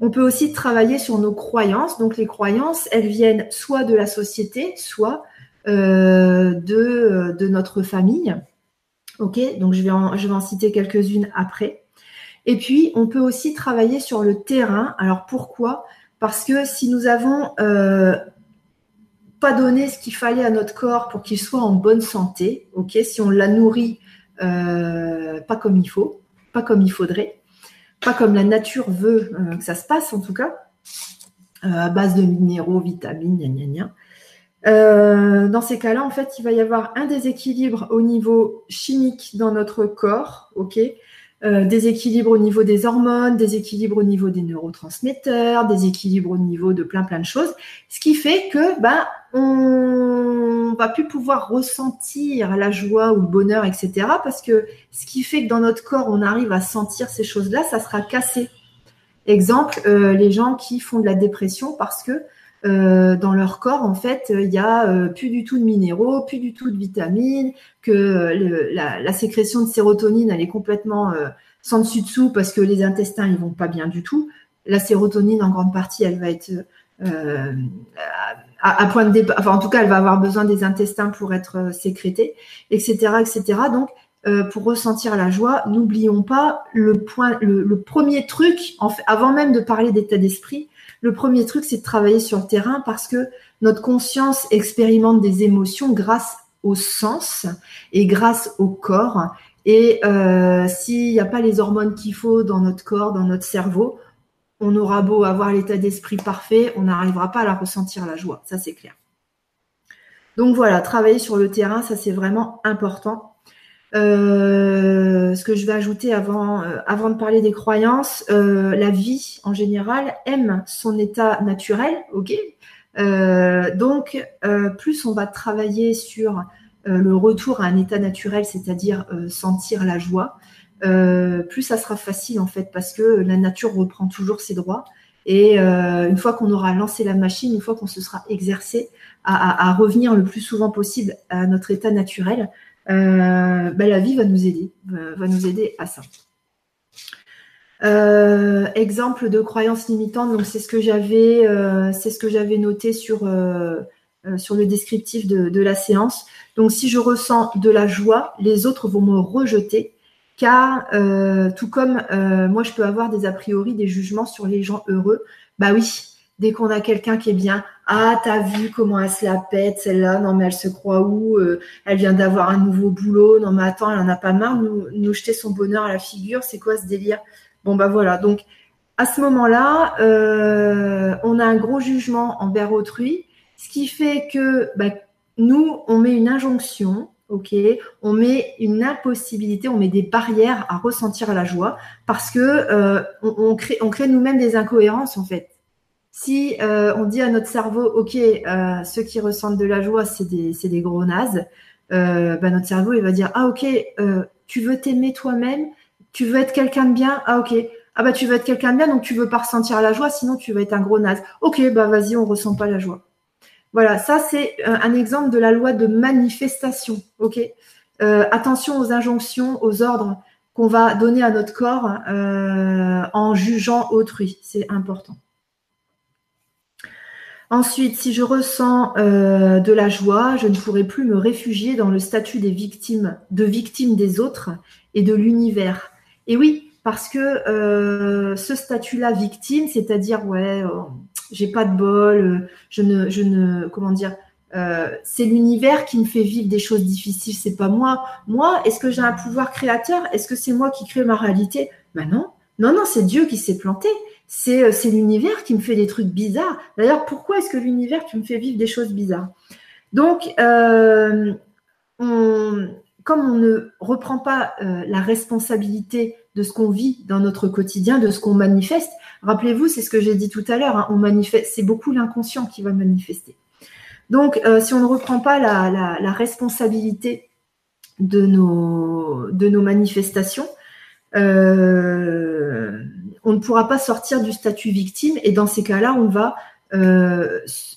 On peut aussi travailler sur nos croyances. Donc les croyances, elles viennent soit de la société, soit euh, de, de, notre famille. Ok, donc je vais en, citer quelques-unes après. Et puis on peut aussi travailler sur le terrain. Alors pourquoi? Parce que si nous avons euh, pas donné ce qu'il fallait à notre corps pour qu'il soit en bonne santé, ok, si on l'a nourri euh, pas comme il faut, pas comme il faudrait, pas comme la nature veut euh, que ça se passe en tout cas, euh, à base de minéraux, vitamines, gna gna gna. Euh, dans ces cas-là, en fait, il va y avoir un déséquilibre au niveau chimique dans notre corps, ok Déséquilibre au niveau des hormones, déséquilibre au niveau des neurotransmetteurs, déséquilibre au niveau de plein plein de choses, ce qui fait que bah on va plus pouvoir ressentir la joie ou le bonheur, etc. Parce que ce qui fait que dans notre corps, on arrive à sentir ces choses-là, ça sera cassé. Exemple, euh, les gens qui font de la dépression parce que euh, dans leur corps, en fait, il y a euh, plus du tout de minéraux, plus du tout de vitamines, que la, sécrétion de sérotonine, elle est complètement sans dessus dessous parce que les intestins, ils vont pas bien du tout. La sérotonine, en grande partie, elle va être à, point de départ, en tout cas, elle va avoir besoin des intestins pour être euh, sécrétée, etc., etc. Donc, euh, pour ressentir la joie, n'oublions pas le point, le, premier truc, en fait, avant même de parler d'état d'esprit, le premier truc, c'est de travailler sur le terrain parce que notre conscience expérimente des émotions grâce au sens et grâce au corps. Et euh, s'il n'y a pas les hormones qu'il faut dans notre corps, dans notre cerveau, on aura beau avoir l'état d'esprit parfait, on n'arrivera pas à la ressentir la joie, ça c'est clair. Donc voilà, travailler sur le terrain, ça c'est vraiment important. Euh, ce que je vais ajouter avant, euh, de parler des croyances, euh, la vie en général aime son état naturel, ok? Donc plus on va travailler sur le retour à un état naturel, c'est-à-dire sentir la joie, euh, plus ça sera facile en fait, parce que la nature reprend toujours ses droits. Et euh, une fois qu'on aura lancé la machine, une fois qu'on se sera exercé à, revenir le plus souvent possible à notre état naturel, euh, ben, la vie va nous aider, va nous aider à ça. exemple de croyance limitante, donc c'est ce que j'avais, noté sur le descriptif de, de, la séance. Donc si je ressens de la joie, les autres vont me rejeter car euh, tout comme euh, moi je peux avoir des a priori, des jugements sur les gens heureux, bah oui, dès qu'on a quelqu'un qui est bien, ah t'as vu comment elle se la pète celle-là, non mais elle se croit où, euh, elle vient d'avoir un nouveau boulot, non mais attends elle en a pas marre, nous, nous jeter son bonheur à la figure, c'est quoi ce délire Bon bah voilà, donc à ce moment-là, on a un gros jugement envers autrui, ce qui fait que bah, nous on met une injonction ok On met une impossibilité, on met des barrières à ressentir la joie parce que euh, on, crée, on crée nous-mêmes des incohérences en fait. Si euh, on dit à notre cerveau, ok, euh, ceux qui ressentent de la joie, c'est des, c'est des gros nazes, bah, notre cerveau il va dire, ah ok, tu veux t'aimer toi-même, Tu veux être quelqu'un de bien Ah ok. Ah bah tu veux être quelqu'un de bien, donc tu veux pas ressentir la joie, sinon tu vas être un gros naze. Ok, bah vas-y, on ressent pas la joie. Voilà, ça c'est euh, un exemple de la loi de manifestation. Euh, attention aux injonctions, aux ordres qu'on va donner à notre corps euh, en jugeant autrui. C'est important. Ensuite, si je ressens de la joie, je ne pourrai plus me réfugier dans le statut des victimes, de victime des autres et de l'univers. Et oui, parce que euh, ce statut-là victime, c'est-à-dire ouais, euh, j'ai pas de bol, euh, je ne, je ne, comment dire, c'est l'univers qui me fait vivre des choses difficiles, c'est pas moi. Moi, est-ce que j'ai un pouvoir créateur? Est-ce que c'est moi qui crée ma réalité? Ben non, non, non, c'est Dieu qui s'est planté. C'est, l'univers qui me fait des trucs bizarres. D'ailleurs, pourquoi est-ce que l'univers tu me fais vivre des choses bizarres? Donc, on, comme on ne reprend pas la responsabilité de ce qu'on vit dans notre quotidien, de ce qu'on manifeste, rappelez-vous, c'est ce que j'ai dit tout à l'heure, hein, on manifeste, c'est beaucoup l'inconscient qui va manifester. Donc, euh, si on ne reprend pas la, responsabilité de nos, manifestations, euh, on ne pourra pas sortir du statut victime et dans ces cas-là, on va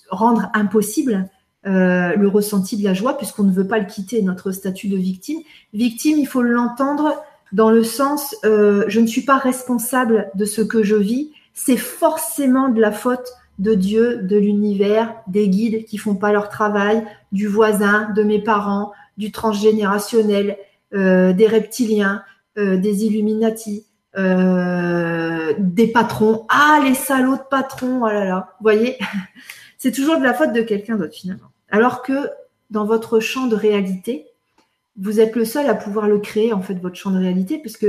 rendre impossible euh, le ressenti de la joie, puisqu'on ne veut pas le quitter, notre statut de victime. Victime, il faut l'entendre dans le sens, euh, je ne suis pas responsable de ce que je vis, c'est forcément de la faute de Dieu, de l'univers, des guides qui font pas leur travail, du voisin, de mes parents, du transgénérationnel, euh, des reptiliens, des Illuminati, des patrons. Ah, les salauds de patrons, oh là là, vous voyez c'est toujours de la faute de quelqu'un d'autre finalement. Alors que dans votre champ de réalité, vous êtes le seul à pouvoir le créer, en fait, votre champ de réalité, puisque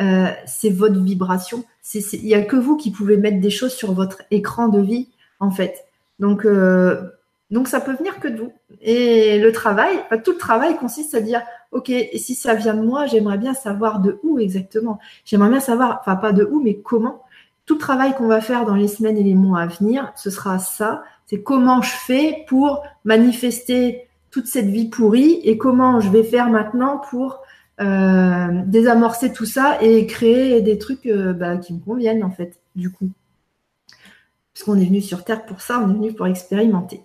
euh, c'est votre vibration. Il n'y a que vous qui pouvez mettre des choses sur votre écran de vie, en fait. Donc, euh, donc ça peut venir que de vous. Et le travail, tout le travail consiste à dire, ok, si ça vient de moi, j'aimerais bien savoir de où exactement. J'aimerais bien savoir, enfin pas de où, mais comment. Tout le travail qu'on va faire dans les semaines et les mois à venir, ce sera ça c'est comment je fais pour manifester toute cette vie pourrie et comment je vais faire maintenant pour euh, désamorcer tout ça et créer des trucs euh, bah, qui me conviennent en fait, du coup. Parce qu'on est venu sur Terre pour ça, on est venu pour expérimenter.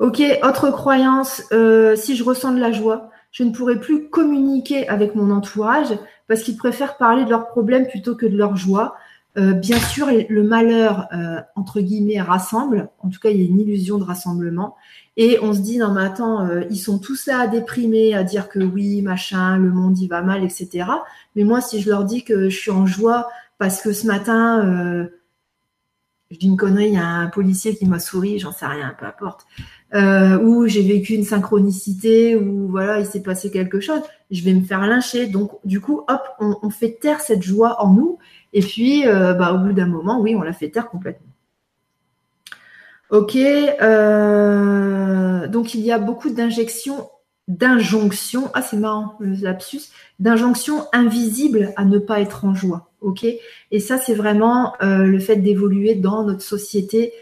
Ok, autre croyance, euh, si je ressens de la joie, je ne pourrai plus communiquer avec mon entourage parce qu'ils préfèrent parler de leurs problèmes plutôt que de leur joie. Euh, bien sûr, le malheur, euh, entre guillemets, rassemble. En tout cas, il y a une illusion de rassemblement. Et on se dit, non, mais attends, euh, ils sont tous là à déprimer, à dire que oui, machin, le monde, il va mal, etc. Mais moi, si je leur dis que je suis en joie parce que ce matin, je dis une connerie, il y a un policier qui m'a souri, j'en sais rien, peu importe. ou j'ai vécu une synchronicité, ou voilà, il s'est passé quelque chose, je vais me faire lyncher. Donc, du coup, hop, on, on fait taire cette joie en nous et puis, euh, bah, au bout d'un moment, oui, on l'a fait taire complètement. Ok. Euh, donc, il y a beaucoup d'injections, d'injonctions. Ah, c'est marrant, le lapsus. D'injonctions invisibles à ne pas être en joie. Ok? Et ça, c'est vraiment euh, le fait d'évoluer dans notre société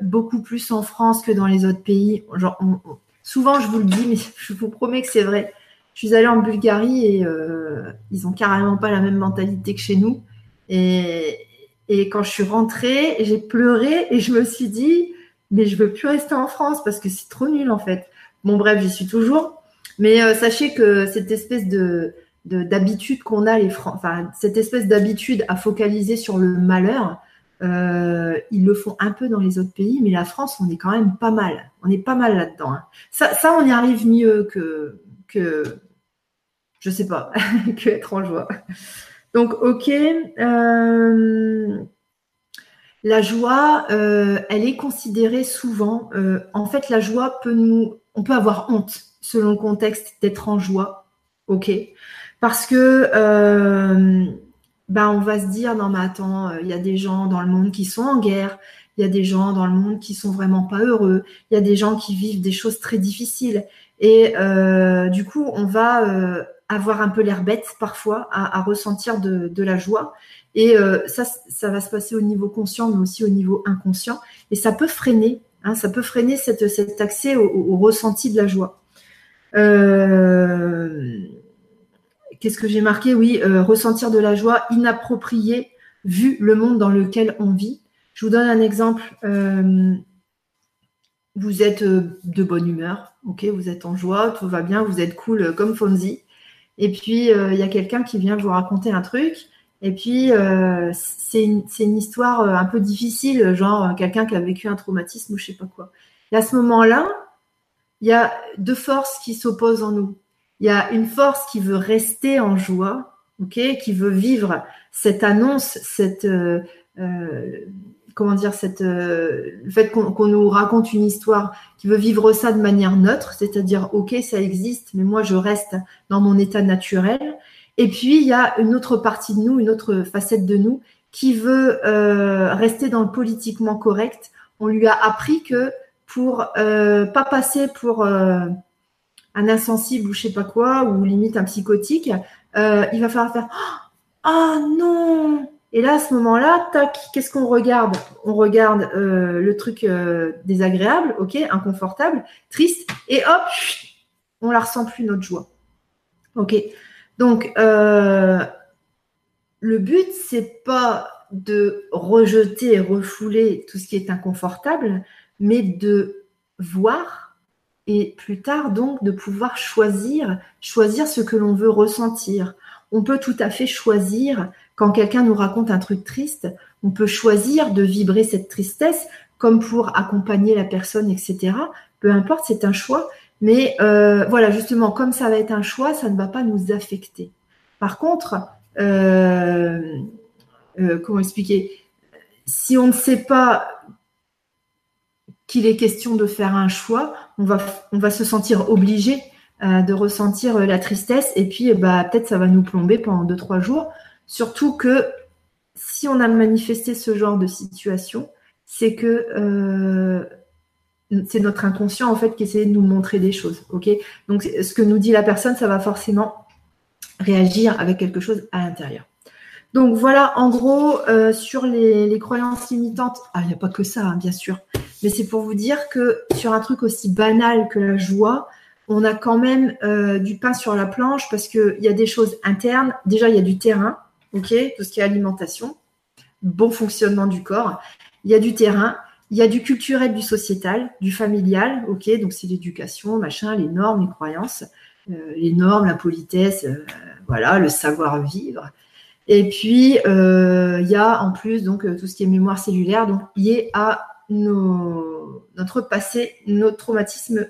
beaucoup plus en France que dans les autres pays. Genre, souvent, je vous le dis, mais je vous promets que c'est vrai je suis allée en Bulgarie et euh, ils ont carrément pas la même mentalité que chez nous. Et, quand je suis rentrée, j'ai pleuré et je me suis dit, mais je veux plus rester en France parce que c'est trop nul en fait. Bon bref, j'y suis toujours. Mais euh, sachez que cette espèce de d'habitude qu'on a les Français, enfin cette espèce d'habitude à focaliser sur le malheur, euh, ils le font un peu dans les autres pays, mais la France, on est quand même pas mal. On est pas mal là-dedans. Hein. Ça, ça, on y arrive mieux que que je sais pas, que être en joie. Donc, ok. Euh, la joie, euh, elle est considérée souvent. Euh, en fait, la joie peut nous. On peut avoir honte, selon le contexte, d'être en joie. Ok? Parce que. ben, on va se dire non mais attends, il y a des gens dans le monde qui sont en guerre, il y a des gens dans le monde qui sont vraiment pas heureux, il y a des gens qui vivent des choses très difficiles. Et du coup, on va avoir un peu l'air bête parfois, à, ressentir de, la joie. Et euh, ça, ça va se passer au niveau conscient, mais aussi au niveau inconscient. Et ça peut freiner, hein, ça peut freiner cette, cet accès au, ressenti de la joie. Euh, qu'est-ce que j'ai marqué? Oui, ressentir de la joie inappropriée vu le monde dans lequel on vit. Je vous donne un exemple. vous êtes de bonne humeur, ok, vous êtes en joie, tout va bien, vous êtes cool comme Fonzie. Et puis, il y a quelqu'un qui vient vous raconter un truc et puis, euh, c'est une, histoire euh, un peu difficile, genre euh, quelqu'un qui a vécu un traumatisme ou je sais pas quoi. Et à ce moment-là, il y a deux forces qui s'opposent en nous. Il y a une force qui veut rester en joie, ok, qui veut vivre cette annonce, cette comment dire, cette, le fait qu'on nous raconte une histoire, qui veut vivre ça de manière neutre, c'est-à-dire, ok, ça existe, mais moi je reste dans mon état naturel. Et puis, il y a une autre partie de nous, une autre facette de nous qui veut euh, rester dans le politiquement correct. On lui a appris que pour euh, pas passer pour euh, un insensible ou je sais pas quoi, ou limite un psychotique, euh, il va falloir faire Ah non Et là, à ce moment-là, tac, qu'est-ce qu'on regarde? On regarde euh, le truc désagréable, ok, inconfortable, triste, et hop, on la ressent plus notre joie. Ok. Donc, euh, le but, c'est pas de rejeter et refouler tout ce qui est inconfortable, mais de voir et plus tard donc de pouvoir choisir, choisir ce que l'on veut ressentir. On peut tout à fait choisir quand quelqu'un nous raconte un truc triste, on peut choisir de vibrer cette tristesse comme pour accompagner la personne, etc. Peu importe, c'est un choix. Mais euh, voilà, justement, comme ça va être un choix, ça ne va pas nous affecter. Par contre, euh, euh, comment expliquer? Si on ne sait pas qu'il est question de faire un choix, on va, se sentir obligé de ressentir la tristesse et puis bah, peut-être ça va nous plomber pendant 2-3 jours. Surtout que si on a manifesté ce genre de situation, c'est que c'est notre inconscient en fait qui essaie de nous montrer des choses. Donc ce que nous dit la personne, ça va forcément réagir avec quelque chose à l'intérieur. Donc voilà, en gros, euh, sur les, croyances limitantes, ah, il n'y a pas que ça, hein, bien sûr, mais c'est pour vous dire que sur un truc aussi banal que la joie, on a quand même euh, du pain sur la planche parce qu'il y a des choses internes. Déjà, il y a du terrain, ok, tout ce qui est alimentation, bon fonctionnement du corps. Il y a du terrain, il y a du culturel, du sociétal, du familial, ok, donc c'est l'éducation, machin, les normes, les croyances, euh, les normes, la politesse, euh, voilà, le savoir-vivre. Et puis, euh, il y a en plus donc tout ce qui est mémoire cellulaire, donc lié à notre passé, nos traumatismes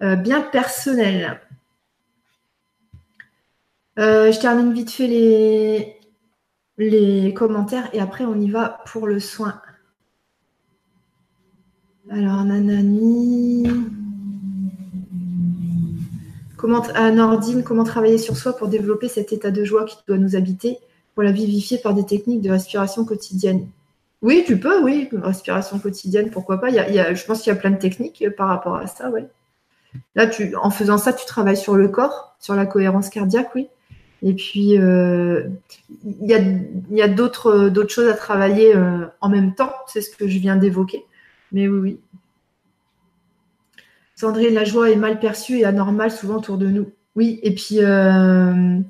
bien personnels. je termine vite fait les, les commentaires et après on y va pour le soin. Alors, Nanani. Comment, à Nordine, comment travailler sur soi pour développer cet état de joie qui doit nous habiter, pour la vivifier par des techniques de respiration quotidienne? Oui, tu peux, oui, respiration quotidienne, pourquoi pas. Je pense qu'il y a plein de techniques par rapport à ça, ouais. Là, tu, en faisant ça, tu travailles sur le corps, sur la cohérence cardiaque, oui. Et puis, euh, il y a, d'autres choses à travailler euh, en même temps, c'est ce que je viens d'évoquer. Mais oui, oui. Sandrine, la joie est mal perçue et anormale souvent autour de nous. Oui, et puis, euh,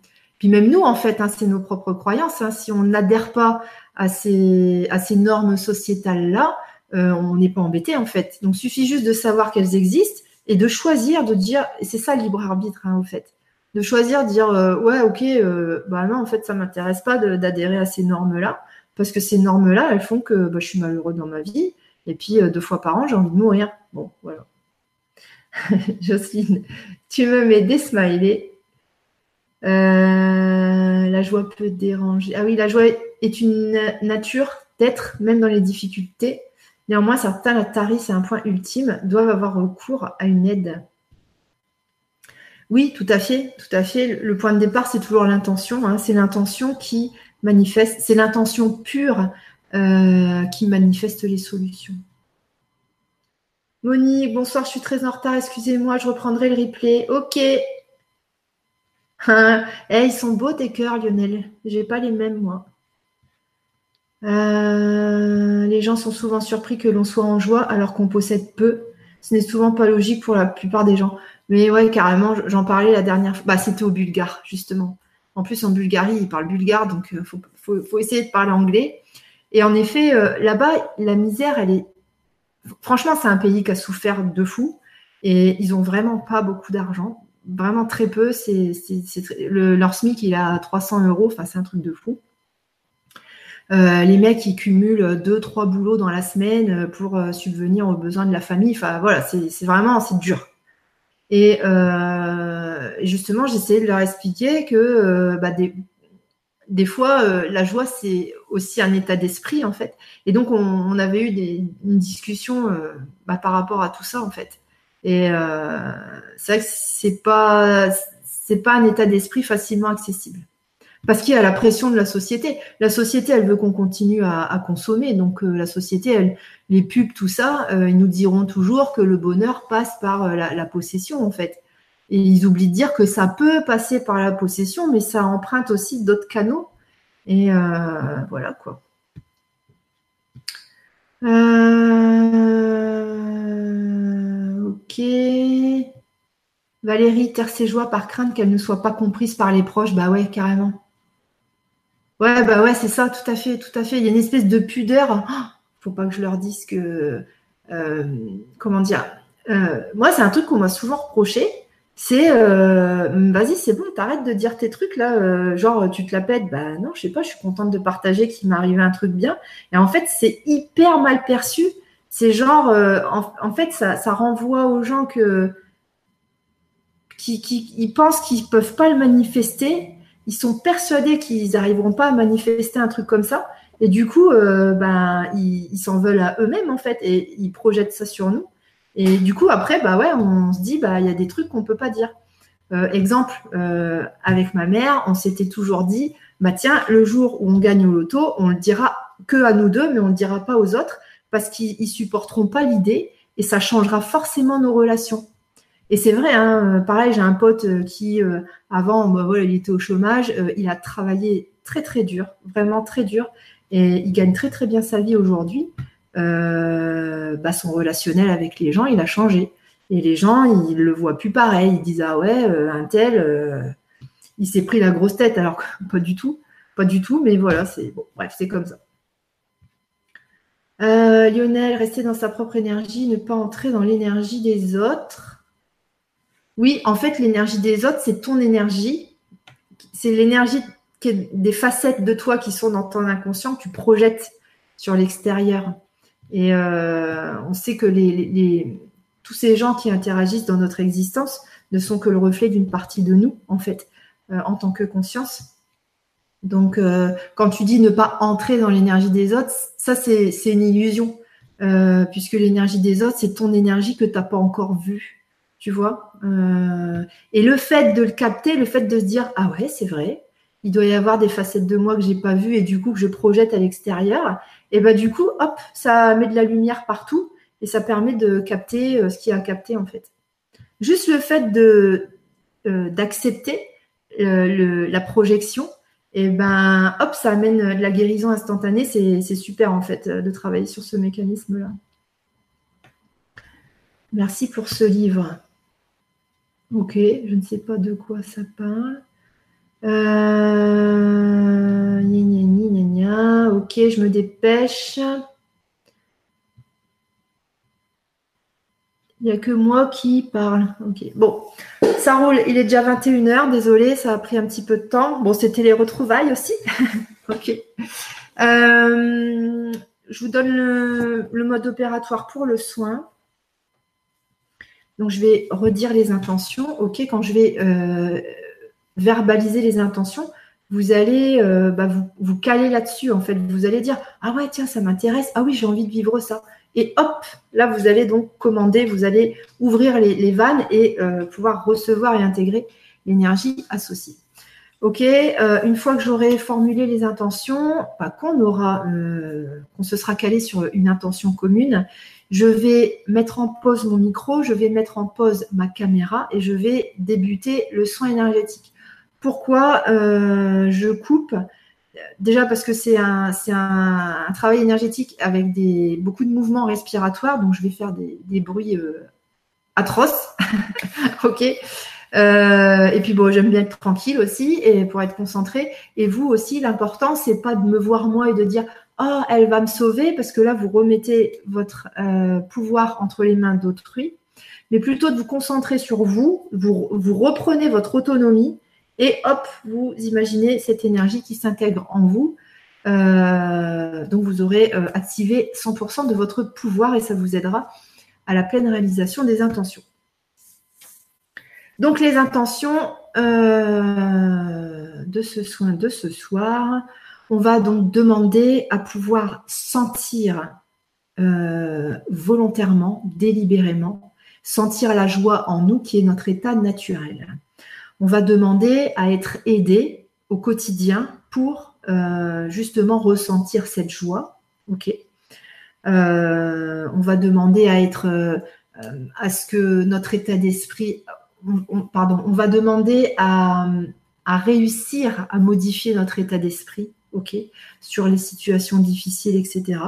même nous, en fait, hein, c'est nos propres croyances. Hein. Si on n'adhère pas à ces, normes sociétales-là, on n'est pas embêté, en fait. Donc, il suffit juste de savoir qu'elles existent et de choisir, de dire, c'est ça le libre arbitre, hein, au fait, de choisir, dire, euh, ouais, ok, bah non, en fait, ça m'intéresse pas d'adhérer à ces normes-là, parce que ces normes-là, elles font que bah, je suis malheureux dans ma vie, et puis, deux fois par an, j'ai envie de mourir. Bon, voilà. Jocelyne, tu me mets des smileys. Euh, la joie peut déranger. Ah oui, la joie est une nature d'être, même dans les difficultés. Néanmoins, certains, la tarisse c'est un point ultime, doivent avoir recours à une aide. Oui, tout à fait, tout à fait. Le point de départ, c'est toujours l'intention. Hein. C'est l'intention qui manifeste, c'est l'intention pure euh, qui manifeste les solutions. Monique, bonsoir, je suis très en retard, excusez-moi, je reprendrai le replay. Ok. eh, ils sont beaux tes cœurs, Lionel. J'ai pas les mêmes, moi. Euh, les gens sont souvent surpris que l'on soit en joie alors qu'on possède peu. Ce n'est souvent pas logique pour la plupart des gens. Mais ouais, carrément, j'en parlais la dernière fois. Bah, c'était au Bulgare, justement. En plus, en Bulgarie, ils parlent bulgare, donc il faut, faut, essayer de parler anglais. Et en effet, là-bas, la misère, elle est. Franchement, c'est un pays qui a souffert de fou. Et ils ont vraiment pas beaucoup d'argent. Vraiment très peu. Leur SMIC, il a 300 euros. Enfin, c'est un truc de fou. Euh, les mecs, ils cumulent deux, trois boulots dans la semaine euh, pour euh, subvenir aux besoins de la famille. Enfin, voilà, c'est vraiment, dur. Et justement, j'essayais de leur expliquer que bah, des, fois, la joie, c'est aussi un état d'esprit, en fait. Et donc, on, avait eu une discussion bah, par rapport à tout ça, en fait. Et c'est vrai que c'est pas, c'est pas un état d'esprit facilement accessible parce qu'il y a la pression de la société. La société, elle veut qu'on continue à, consommer. Donc euh, la société, elle, les pubs, tout ça, euh, ils nous diront toujours que le bonheur passe par euh, la, possession, en fait. Et ils oublient de dire que ça peut passer par la possession, mais ça emprunte aussi d'autres canaux. Et voilà quoi. ok. Valérie terre ses joies par crainte qu'elle ne soit pas comprise par les proches. Bah ouais, carrément. Ouais, bah ouais, c'est ça, tout à fait, tout à fait. Il y a une espèce de pudeur. Oh, faut pas que je leur dise que. Euh, comment dire euh, Moi, c'est un truc qu'on m'a souvent reproché. C'est euh, vas-y, c'est bon, t'arrêtes de dire tes trucs là, genre tu te la pètes. Bah non, je sais pas, je suis contente de partager qu'il m'est arrivé un truc bien. Et en fait, c'est hyper mal perçu. C'est genre, en, fait, ça, ça renvoie aux gens que qui, qui ils pensent qu'ils peuvent pas le manifester ils sont persuadés qu'ils n'arriveront pas à manifester un truc comme ça. Et du coup, euh, ben, ils s'en veulent à eux-mêmes, en fait, et ils projettent ça sur nous. Et du coup, après, bah ouais, on se dit, bah, il y a des trucs qu'on ne peut pas dire. Euh, exemple, euh, avec ma mère, on s'était toujours dit, bah tiens, le jour où on gagne au loto, on le dira que à nous deux, mais on ne le dira pas aux autres, parce qu'ils supporteront pas l'idée, et ça changera forcément nos relations. Et c'est vrai, hein, pareil, j'ai un pote euh, qui, euh, avant, bah, voilà, il était au chômage, euh, il a travaillé très très dur, vraiment très dur, et il gagne très très bien sa vie aujourd'hui. bah, son relationnel avec les gens, il a changé. Et les gens, ils le voient plus pareil. Ils disent ah ouais, un tel, il s'est pris la grosse tête, alors pas du tout, pas du tout. Mais voilà, c'est bon, bref, c'est comme ça. Lionel, rester dans sa propre énergie, ne pas entrer dans l'énergie des autres. Oui, en fait, l'énergie des autres, c'est ton énergie. C'est l'énergie des facettes de toi qui sont dans ton inconscient que tu projettes sur l'extérieur. Et euh, on sait que tous ces gens qui interagissent dans notre existence ne sont que le reflet d'une partie de nous, en fait, euh, en tant que conscience. Donc, euh, quand tu dis ne pas entrer dans l'énergie des autres, ça, c'est une illusion, puisque l'énergie des autres, c'est ton énergie que tu n'as pas encore vue tu vois. Euh, et le fait de le capter, le fait de se dire ah ouais c'est vrai, il doit y avoir des facettes de moi que j'ai pas vues et du coup que je projette à l'extérieur, et ben du coup hop ça met de la lumière partout et ça permet de capter euh, ce qui a capté en fait. Juste le fait de euh, d'accepter la projection, et ben hop ça amène de la guérison instantanée, c'est super en fait de travailler sur ce mécanisme là. Merci pour ce livre. Ok, je ne sais pas de quoi ça parle. Euh... Ok, je me dépêche. Il n'y a que moi qui parle. Ok, bon, ça roule. Il est déjà 21h. Désolé, ça a pris un petit peu de temps. Bon, c'était les retrouvailles aussi. ok. Euh, je vous donne le mode opératoire pour le soin. Donc, je vais redire les intentions. OK, quand je vais euh, verbaliser les intentions, vous allez euh, bah, vous, caler là-dessus. En fait, vous allez dire Ah ouais, tiens, ça m'intéresse. Ah oui, j'ai envie de vivre ça. Et hop, là, vous allez donc commander, vous allez ouvrir les, vannes et euh, pouvoir recevoir et intégrer l'énergie associée. Ok, une fois que j'aurai formulé les intentions, bah, qu'on aura, qu'on se sera calé sur une intention commune, je vais mettre en pause mon micro, je vais mettre en pause ma caméra et je vais débuter le soin énergétique. Pourquoi euh, je coupe? Déjà parce que c'est un, travail énergétique avec beaucoup de mouvements respiratoires, donc je vais faire des, bruits euh, atroces. ok. Euh, et puis bon, j'aime bien être tranquille aussi et pour être concentré. Et vous aussi, l'important, c'est pas de me voir moi et de dire oh elle va me sauver parce que là vous remettez votre euh, pouvoir entre les mains d'autrui, mais plutôt de vous concentrer sur vous, vous, reprenez votre autonomie et hop, vous imaginez cette énergie qui s'intègre en vous. Euh, donc vous aurez activé 100% de votre pouvoir et ça vous aidera à la pleine réalisation des intentions. Donc les intentions euh, de ce soin de ce soir, on va donc demander à pouvoir sentir euh, volontairement, délibérément, sentir la joie en nous qui est notre état naturel. On va demander à être aidé au quotidien pour euh, justement ressentir cette joie. Ok? on va demander à être à ce que notre état d'esprit on, pardon, on va demander à, réussir à modifier notre état d'esprit, sur les situations difficiles, etc.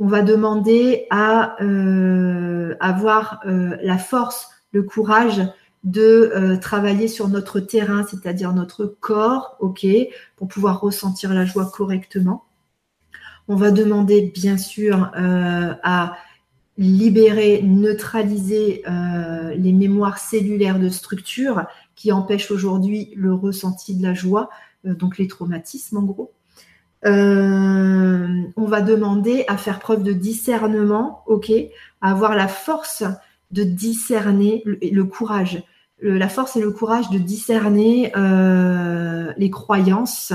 On va demander à euh, avoir euh, la force, le courage de euh, travailler sur notre terrain, c'est-à-dire notre corps, pour pouvoir ressentir la joie correctement. On va demander bien sûr à libérer, neutraliser les mémoires cellulaires de structure qui empêchent aujourd'hui le ressenti de la joie, donc les traumatismes en gros. Euh, on va demander à faire preuve de discernement, ok, à avoir la force de discerner le, courage, la force et le courage de discerner les croyances,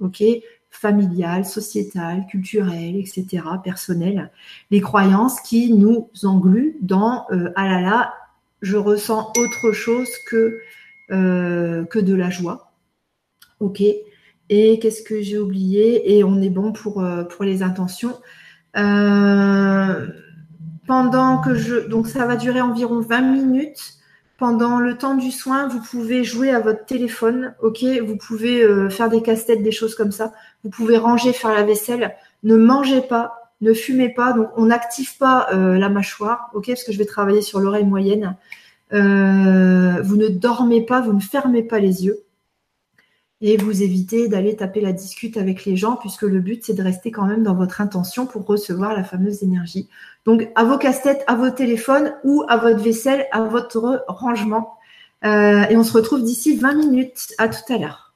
ok, familiale, sociétale, culturelle, etc., personnelle, les croyances qui nous engluent dans euh, ah là là, je ressens autre chose que, euh, que de la joie. Ok. Et qu'est-ce que j'ai oublié? Et on est bon pour, euh, les intentions. pendant que je. Donc ça va durer environ 20 minutes. Pendant le temps du soin, vous pouvez jouer à votre téléphone, ok? Vous pouvez euh, faire des casse-têtes, des choses comme ça. Vous pouvez ranger, faire la vaisselle. Ne mangez pas, ne fumez pas. Donc, on n'active pas euh, la mâchoire, ok? Parce que je vais travailler sur l'oreille moyenne. Euh, vous ne dormez pas, vous ne fermez pas les yeux et vous évitez d'aller taper la discute avec les gens puisque le but c'est de rester quand même dans votre intention pour recevoir la fameuse énergie. Donc à vos casse-têtes, à vos téléphones ou à votre vaisselle, à votre rangement. Euh, et on se retrouve d'ici 20 minutes. À tout à l'heure.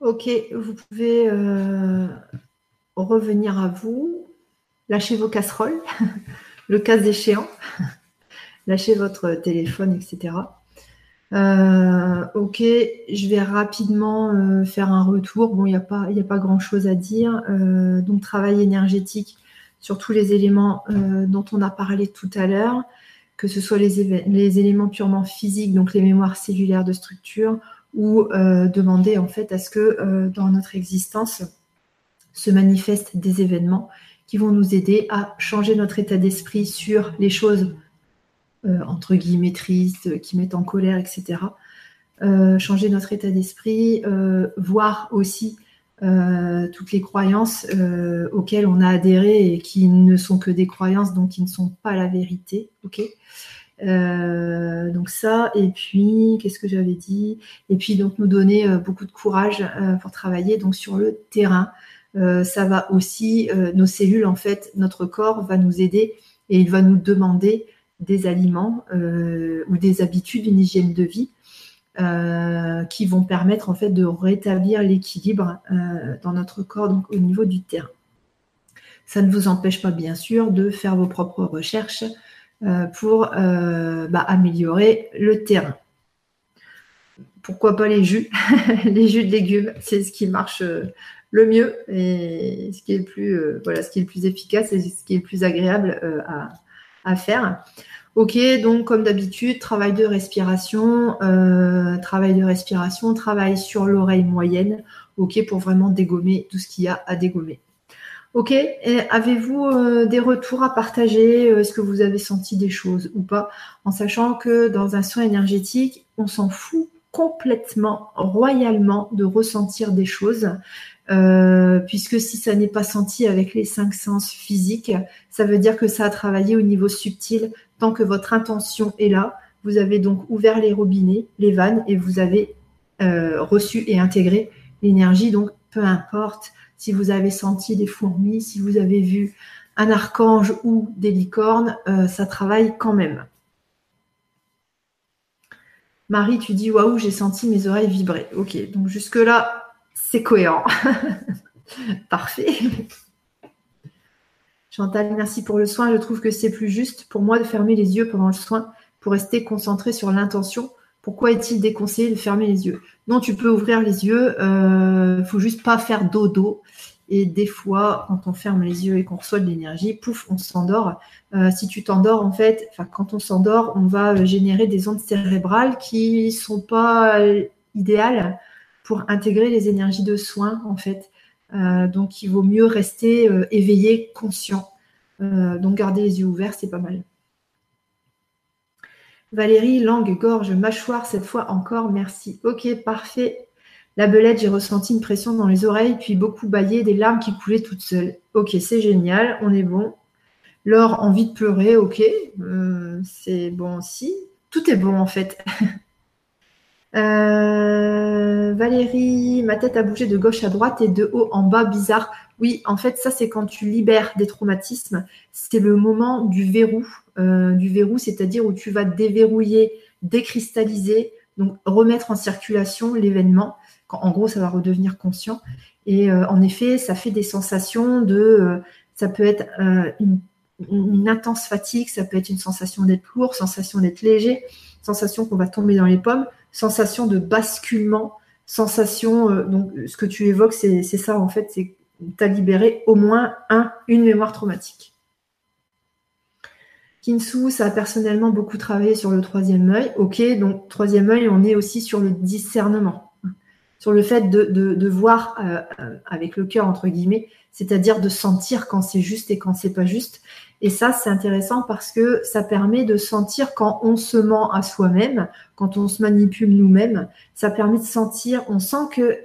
Ok, vous pouvez euh, revenir à vous, lâcher vos casseroles, le cas échéant, lâcher votre téléphone, etc. Euh, ok, je vais rapidement euh, faire un retour. Bon, il n'y a pas, a pas grand-chose à dire. donc, travail énergétique sur tous les éléments dont on a parlé tout à l'heure, que ce soit les, éléments purement physiques, donc les mémoires cellulaires de structure, ou euh, demander en fait à ce que euh, dans notre existence se manifestent des événements qui vont nous aider à changer notre état d'esprit sur les choses euh, entre guillemets tristes, qui mettent en colère, etc. changer notre état d'esprit, voir aussi toutes les croyances auxquelles on a adhéré et qui ne sont que des croyances, donc qui ne sont pas la vérité. ok? Euh, donc ça, et puis qu'est-ce que j'avais dit? Et puis donc nous donner euh, beaucoup de courage euh, pour travailler donc sur le terrain. ça va aussi, nos cellules en fait, notre corps va nous aider et il va nous demander des aliments ou des habitudes, une hygiène de vie qui vont permettre en fait de rétablir l'équilibre dans notre corps donc au niveau du terrain. Ça ne vous empêche pas bien sûr de faire vos propres recherches, pour euh, bah, améliorer le terrain. Pourquoi pas les jus? Les jus de légumes, c'est ce qui marche euh, le mieux et ce qui est le plus, voilà, ce qui est le plus efficace et ce qui est le plus agréable à, faire. Ok, donc comme d'habitude, travail de respiration, travail de respiration, travail sur l'oreille moyenne, ok, pour vraiment dégommer tout ce qu'il y a à dégommer. Ok, avez-vous euh, des retours à partager euh, Est-ce que vous avez senti des choses ou pas En sachant que dans un soin énergétique, on s'en fout complètement, royalement de ressentir des choses, euh, puisque si ça n'est pas senti avec les cinq sens physiques, ça veut dire que ça a travaillé au niveau subtil tant que votre intention est là. Vous avez donc ouvert les robinets, les vannes, et vous avez reçu et intégré l'énergie. Donc, peu importe si vous avez senti des fourmis, si vous avez vu un archange ou des licornes, euh, ça travaille quand même. Marie, tu dis waouh, j'ai senti mes oreilles vibrer. Ok, donc jusque-là, c'est cohérent. Parfait. Chantal, merci pour le soin. Je trouve que c'est plus juste pour moi de fermer les yeux pendant le soin pour rester concentré sur l'intention pourquoi est-il déconseillé de fermer les yeux? Non, tu peux ouvrir les yeux. Il euh, faut juste pas faire dodo. Et des fois, quand on ferme les yeux et qu'on reçoit de l'énergie, pouf, on s'endort. Euh, si tu t'endors, en fait, quand on s'endort, on va générer des ondes cérébrales qui sont pas idéales pour intégrer les énergies de soins, en fait. Euh, donc, il vaut mieux rester éveillé, conscient. donc, garder les yeux ouverts, c'est pas mal. Valérie, langue, gorge, mâchoire, cette fois encore, merci. Ok, parfait. La belette, j'ai ressenti une pression dans les oreilles, puis beaucoup baillé, des larmes qui coulaient toutes seules. Ok, c'est génial, on est bon. Laure, envie de pleurer, ok. Euh, c'est bon aussi. Tout est bon en fait. Euh, Valérie, ma tête a bougé de gauche à droite et de haut en bas, bizarre. Oui, en fait, ça c'est quand tu libères des traumatismes. C'est le moment du verrou. Euh, du verrou, c'est-à-dire où tu vas déverrouiller, décristalliser, donc remettre en circulation l'événement. En gros, ça va redevenir conscient. Et euh, en effet, ça fait des sensations de, euh, ça peut être une, intense fatigue, ça peut être une sensation d'être lourd, sensation d'être léger, sensation qu'on va tomber dans les pommes, sensation de basculement, sensation. donc, ce que tu évoques, c'est ça en fait, c'est tu as libéré au moins un, une mémoire traumatique. Kinsu, ça a personnellement beaucoup travaillé sur le troisième œil. Ok, donc troisième œil, on est aussi sur le discernement, sur le fait de, voir euh, euh, avec le cœur, entre guillemets, c'est-à-dire de sentir quand c'est juste et quand c'est pas juste. Et ça, c'est intéressant parce que ça permet de sentir quand on se ment à soi-même, quand on se manipule nous-mêmes. Ça permet de sentir, on sent que,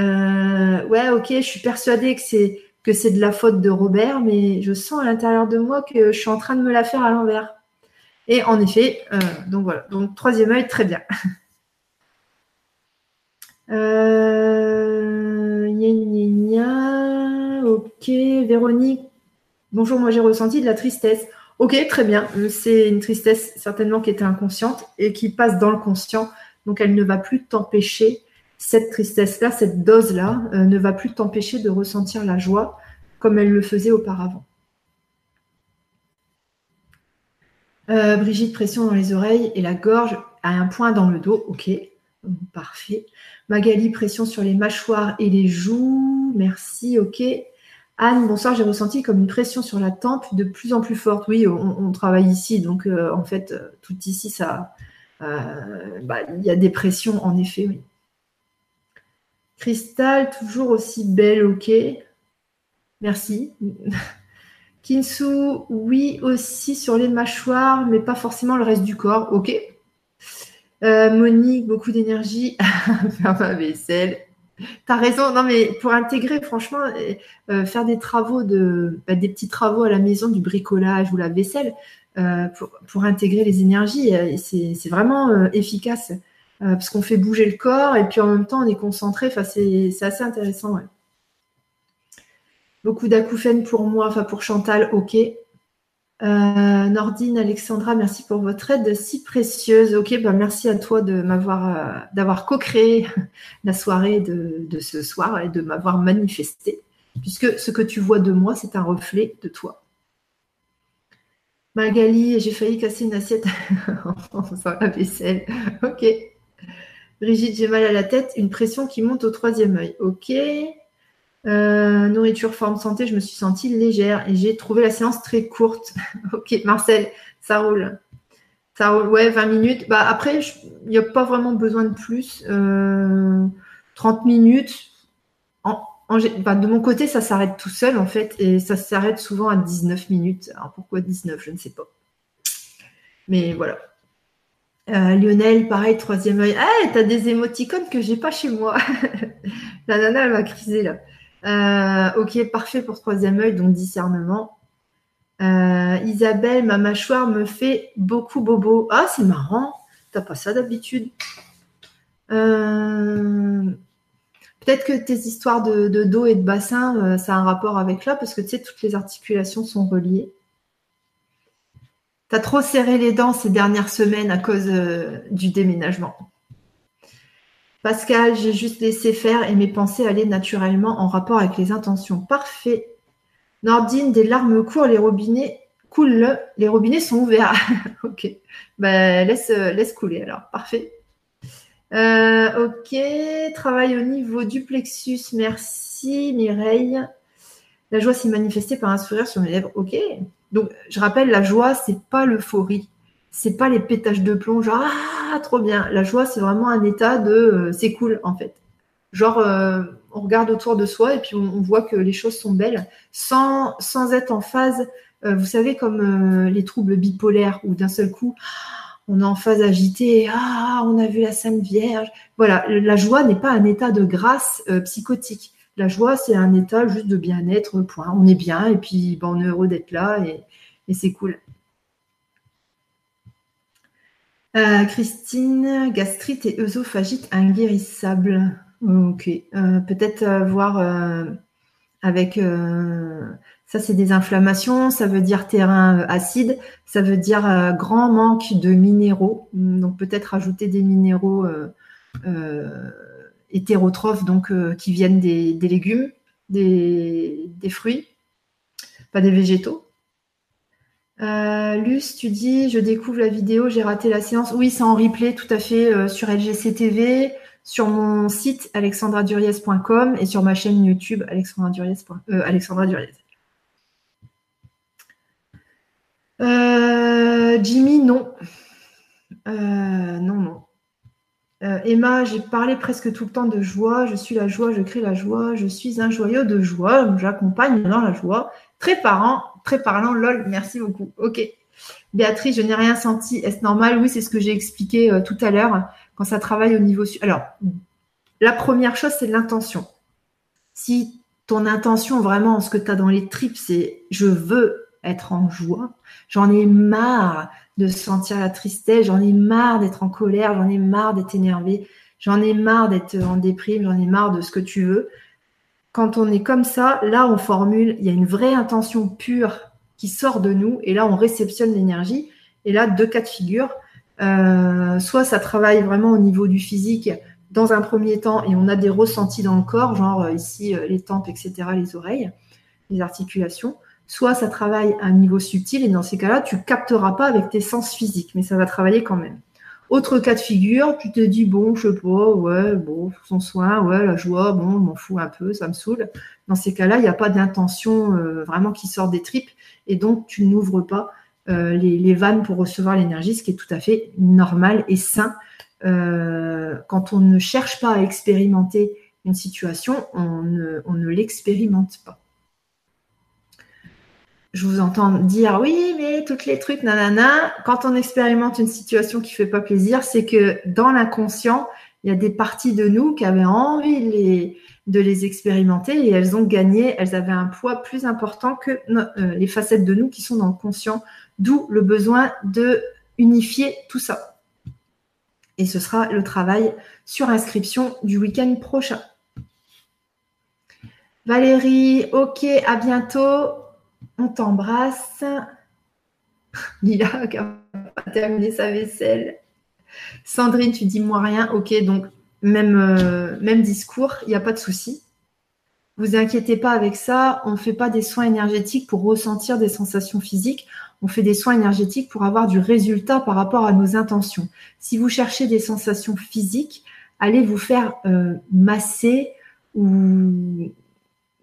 euh, ouais, ok, je suis persuadée que c'est que c'est de la faute de Robert, mais je sens à l'intérieur de moi que je suis en train de me la faire à l'envers. Et en effet, euh, donc voilà, donc troisième œil, très bien. euh, ok, Véronique, bonjour, moi j'ai ressenti de la tristesse. Ok, très bien, c'est une tristesse certainement qui était inconsciente et qui passe dans le conscient, donc elle ne va plus t'empêcher cette tristesse-là, cette dose-là, euh, ne va plus t'empêcher de ressentir la joie comme elle le faisait auparavant. Euh, Brigitte, pression dans les oreilles et la gorge à un point dans le dos. Ok, parfait. Magali, pression sur les mâchoires et les joues. Merci, ok. Anne, bonsoir, j'ai ressenti comme une pression sur la tempe de plus en plus forte. Oui, on, travaille ici, donc euh, en fait, tout ici, ça, bah, il y a des pressions, en effet, oui. Cristal, toujours aussi belle, ok. Merci. Kinsu, oui, aussi sur les mâchoires, mais pas forcément le reste du corps. Ok. Euh, Monique, beaucoup d'énergie. faire ma vaisselle. T'as raison. Non, mais pour intégrer, franchement, euh, euh, faire des travaux de, bah, des petits travaux à la maison, du bricolage ou la vaisselle, pour, intégrer les énergies, c'est vraiment efficace parce qu'on fait bouger le corps et puis en même temps on est concentré. Enfin, c'est assez intéressant. Beaucoup d'acouphènes pour moi, enfin pour Chantal, ok. Euh, Nordine, Alexandra, merci pour votre aide si précieuse. Ok, bah merci à toi de euh, d'avoir co-créé la soirée de, ce soir et de m'avoir manifesté, puisque ce que tu vois de moi, c'est un reflet de toi. Magali, j'ai failli casser une assiette en faisant la vaisselle. Ok. Brigitte, j'ai mal à la tête, une pression qui monte au troisième œil. Ok. Euh, nourriture, forme, santé, je me suis sentie légère et j'ai trouvé la séance très courte. ok, Marcel, ça roule. Ça roule, ouais, 20 minutes. Bah, après, il n'y a pas vraiment besoin de plus. 30 euh, minutes. Bah, de mon côté, ça s'arrête tout seul en fait et ça s'arrête souvent à 19 minutes. Alors pourquoi 19 Je ne sais pas. Mais voilà. Euh, Lionel, pareil, troisième œil. Ah, t'as des émoticônes que j'ai pas chez moi. la nana, elle va criser là. Euh, ok, parfait pour troisième œil, donc discernement. Euh, Isabelle, ma mâchoire me fait beaucoup bobo. Ah, c'est marrant. T'as pas ça d'habitude. Peut-être que tes histoires de, dos et de bassin, ça a un rapport avec là, parce que tu sais, toutes les articulations sont reliées. T'as trop serré les dents ces dernières semaines à cause du déménagement. Pascal, j'ai juste laissé faire et mes pensées allaient naturellement en rapport avec les intentions. Parfait. Nordine, des larmes courent, les robinets coulent, les robinets sont ouverts. ok. Ben, laisse, laisse couler alors. Parfait. Euh, ok. Travail au niveau du plexus. Merci Mireille. La joie s'est manifestée par un sourire sur mes lèvres. Ok. Donc, je rappelle, la joie, c'est pas l'euphorie c'est pas les pétages de plomb, genre ah trop bien. La joie, c'est vraiment un état de euh, c'est cool en fait. Genre euh, on regarde autour de soi et puis on, voit que les choses sont belles sans, sans être en phase. Euh, vous savez comme les troubles bipolaires où d'un seul coup on est en phase agitée, ah on a vu la Sainte Vierge. Voilà, la joie n'est pas un état de grâce psychotique. La joie, c'est un état juste de bien-être, point. On est bien et puis ben, on est heureux d'être là et c'est cool. Euh, Christine, gastrite et œsophagite inguérissable. Ok. Euh, peut-être euh, voir avec. ça, c'est des inflammations. Ça veut dire terrain acide. Ça veut dire grand manque de minéraux. Donc, peut-être ajouter des minéraux hétérotrophes, donc qui viennent des, légumes, des fruits, pas des végétaux. Euh, Luce, tu dis, je découvre la vidéo, j'ai raté la séance. Oui, c'est en replay tout à fait euh, sur LGC TV, sur mon site alexandraduriez.com et sur ma chaîne YouTube Alexandra Duriez. Euh, Alexandra Jimmy, non. non, non. Emma, j'ai parlé presque tout le temps de joie. Je suis la joie, je crée la joie. Je suis un joyau de joie. J'accompagne dans la joie. Très parent, très parlant, lol, merci beaucoup. Ok. Béatrice, je n'ai rien senti. Est-ce normal? Oui, c'est ce que j'ai expliqué euh, tout à l'heure quand ça travaille au niveau. Alors, la première chose, c'est l'intention. Si ton intention, vraiment, ce que tu as dans les tripes, c'est je veux être en joie, j'en ai marre de sentir la tristesse, j'en ai marre d'être en colère, j'en ai marre d'être énervé, j'en ai marre d'être en déprime, j'en ai marre de ce que tu veux quand on est comme ça, là, on formule, il y a une vraie intention pure qui sort de nous, et là, on réceptionne l'énergie. Et là, deux cas de figure. Euh, soit ça travaille vraiment au niveau du physique, dans un premier temps et on a des ressentis dans le corps, genre ici les tempes, etc., les oreilles, les articulations, soit ça travaille à un niveau subtil et dans ces cas-là, tu capteras pas avec tes sens physiques, mais ça va travailler quand même. Autre cas de figure, tu te dis, bon, je sais pas, ouais, bon, son soin, ouais, la joie, bon, je m'en fous un peu, ça me saoule. Dans ces cas-là, il n'y a pas d'intention euh, vraiment qui sort des tripes et donc tu n'ouvres pas euh, les, vannes pour recevoir l'énergie, ce qui est tout à fait normal et sain. Euh, quand on ne cherche pas à expérimenter une situation, on ne l'expérimente pas je vous entends dire oui, mais toutes les trucs, nanana. Quand on expérimente une situation qui fait pas plaisir, c'est que dans l'inconscient, il y a des parties de nous qui avaient envie de les, expérimenter et elles ont gagné, elles avaient un poids plus important que euh, les facettes de nous qui sont dans le conscient, d'où le besoin de unifier tout ça. Et ce sera le travail sur inscription du week-end prochain. Valérie, ok, à bientôt. On t'embrasse. Lila qui a terminé sa vaisselle. Sandrine, tu dis moi rien. Ok, donc même, euh, discours, il n'y a pas de souci. Vous inquiétez pas avec ça. On ne fait pas des soins énergétiques pour ressentir des sensations physiques. On fait des soins énergétiques pour avoir du résultat par rapport à nos intentions. Si vous cherchez des sensations physiques, allez vous faire euh, masser ou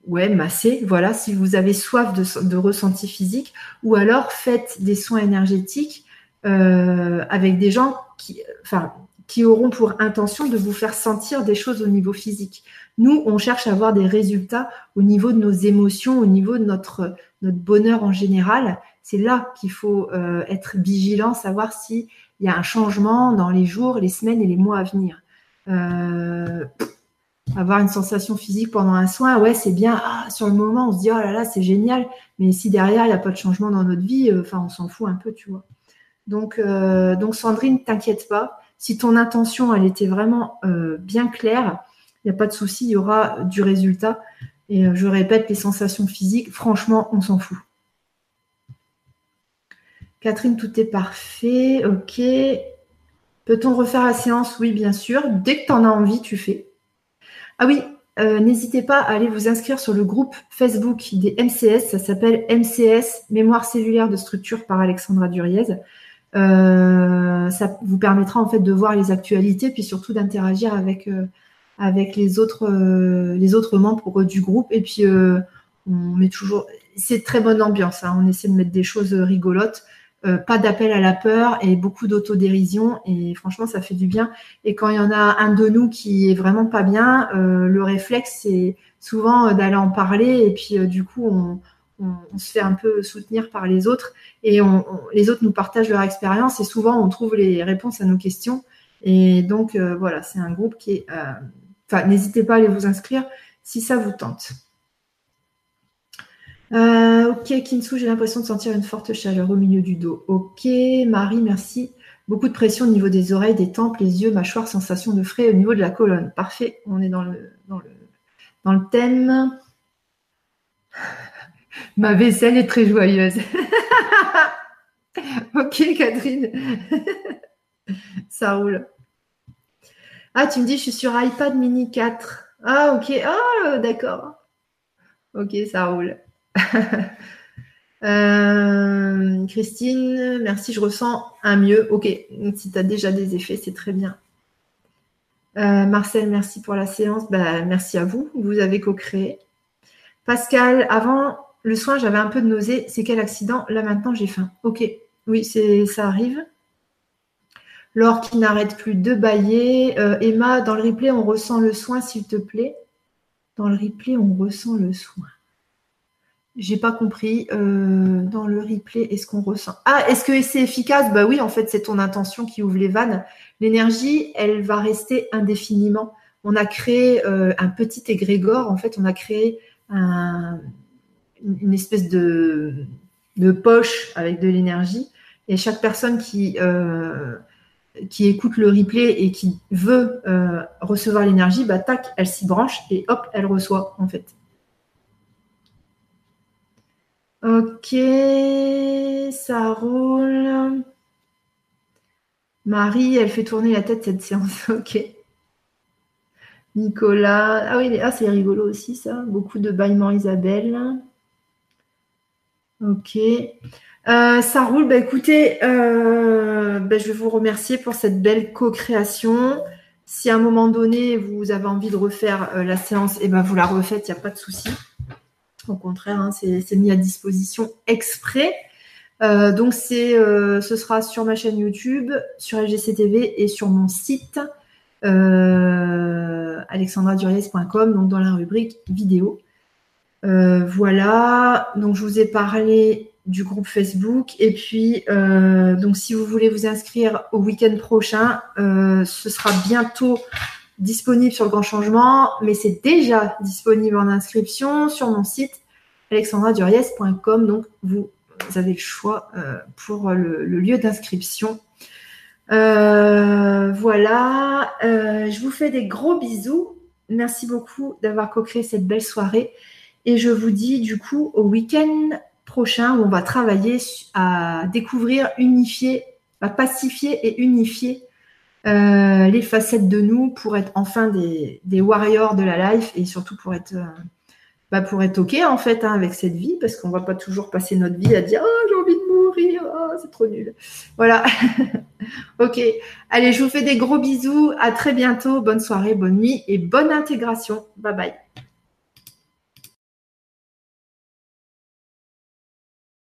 ouais, masser, voilà, si vous avez soif de, de ressenti physique, ou alors faites des soins énergétiques euh, avec des gens qui, enfin, qui auront pour intention de vous faire sentir des choses au niveau physique. Nous, on cherche à avoir des résultats au niveau de nos émotions, au niveau de notre, notre bonheur en général. C'est là qu'il faut euh, être vigilant, savoir s'il y a un changement dans les jours, les semaines et les mois à venir. Euh, avoir une sensation physique pendant un soin, ouais, c'est bien. Ah, sur le moment, on se dit, oh là là, c'est génial. Mais si derrière, il n'y a pas de changement dans notre vie, euh, on s'en fout un peu, tu vois. Donc, euh, donc Sandrine, t'inquiète pas. Si ton intention, elle était vraiment euh, bien claire, il n'y a pas de souci, il y aura du résultat. Et je répète, les sensations physiques, franchement, on s'en fout. Catherine, tout est parfait. Ok. Peut-on refaire la séance? Oui, bien sûr. Dès que tu en as envie, tu fais. Ah oui, euh, n'hésitez pas à aller vous inscrire sur le groupe Facebook des MCS. Ça s'appelle MCS, Mémoire cellulaire de structure par Alexandra Duriez. Euh, ça vous permettra en fait de voir les actualités, puis surtout d'interagir avec, euh, avec les, autres, les autres membres du groupe. Et puis, on met toujours. C'est très bonne ambiance. Hein. On essaie de mettre des choses rigolotes. Euh, pas d'appel à la peur et beaucoup d'autodérision. Et franchement, ça fait du bien. Et quand il y en a un de nous qui est vraiment pas bien, euh, le réflexe, c'est souvent euh, d'aller en parler. Et puis, du coup, on, se fait un peu soutenir par les autres. Et les autres nous partagent leur expérience. Et souvent, on trouve les réponses à nos questions. Et donc, voilà, c'est un groupe qui est... Enfin, n'hésitez pas à aller vous inscrire si ça vous tente. Euh, ok, Kinsu, j'ai l'impression de sentir une forte chaleur au milieu du dos. Ok, Marie, merci. Beaucoup de pression au niveau des oreilles, des tempes, les yeux, mâchoire, sensation de frais au niveau de la colonne. Parfait, on est dans le, dans le, dans le thème. Ma vaisselle est très joyeuse. ok, Catherine. Ça roule. Ah, tu me dis, je suis sur iPad mini 4. Ah, ok. Ah, d'accord. Ok, ça roule. Euh, Christine, merci, je ressens un mieux. Ok, si tu as déjà des effets, c'est très bien. Euh, Marcel, merci pour la séance. Bah, merci à vous, vous avez co-créé. Pascal, avant le soin, j'avais un peu de nausée. C'est quel accident? Là maintenant, j'ai faim. Ok, oui, ça arrive. Laure qui n'arrête plus de bailler. Euh, Emma, dans le replay, on ressent le soin, s'il te plaît. Dans le replay, on ressent le soin. J'ai pas compris. Euh, dans le replay, est-ce qu'on ressent? Ah, est-ce que c'est efficace? Bah oui, en fait, c'est ton intention qui ouvre les vannes. L'énergie, elle va rester indéfiniment. On a créé euh, un petit égrégore. En fait, on a créé une espèce de, poche avec de l'énergie. Et chaque personne qui euh, qui écoute le replay et qui veut recevoir l'énergie, bah tac, elle s'y branche et hop, elle reçoit en fait. Ok, ça roule. Marie, elle fait tourner la tête cette séance. Ok. Nicolas. Ah oui, ah, c'est rigolo aussi ça. Beaucoup de bâillements Isabelle. Ok. Euh, ça roule. Bah, écoutez, euh, bah, je vais vous remercier pour cette belle co-création. Si à un moment donné, vous avez envie de refaire euh, la séance, eh ben, vous la refaites, il n'y a pas de souci. Au contraire, hein, c'est mis à disposition exprès. donc, c'est, ce sera sur ma chaîne YouTube, sur LGCTV et sur mon site alexandraduriez.com, donc dans la rubrique vidéo. voilà, donc je vous ai parlé du groupe Facebook. Et puis, euh, donc, si vous voulez vous inscrire au week-end prochain, euh, ce sera bientôt disponible sur le Grand Changement, mais c'est déjà disponible en inscription sur mon site alexandraduriez.com. Donc, vous, avez le choix euh, pour le, lieu d'inscription. voilà, je vous fais des gros bisous. Merci beaucoup d'avoir co-créé cette belle soirée. Et je vous dis du coup au week-end prochain où on va travailler à découvrir, unifier, à pacifier et unifier euh, les facettes de nous pour être enfin des, warriors de la life et surtout pour être, euh, bah pour être OK en fait hein, avec cette vie parce qu'on va pas toujours passer notre vie à dire oh, j'ai envie de mourir, oh, c'est trop nul. Voilà. ok. Allez, je vous fais des gros bisous. À très bientôt. Bonne soirée, bonne nuit et bonne intégration. Bye bye.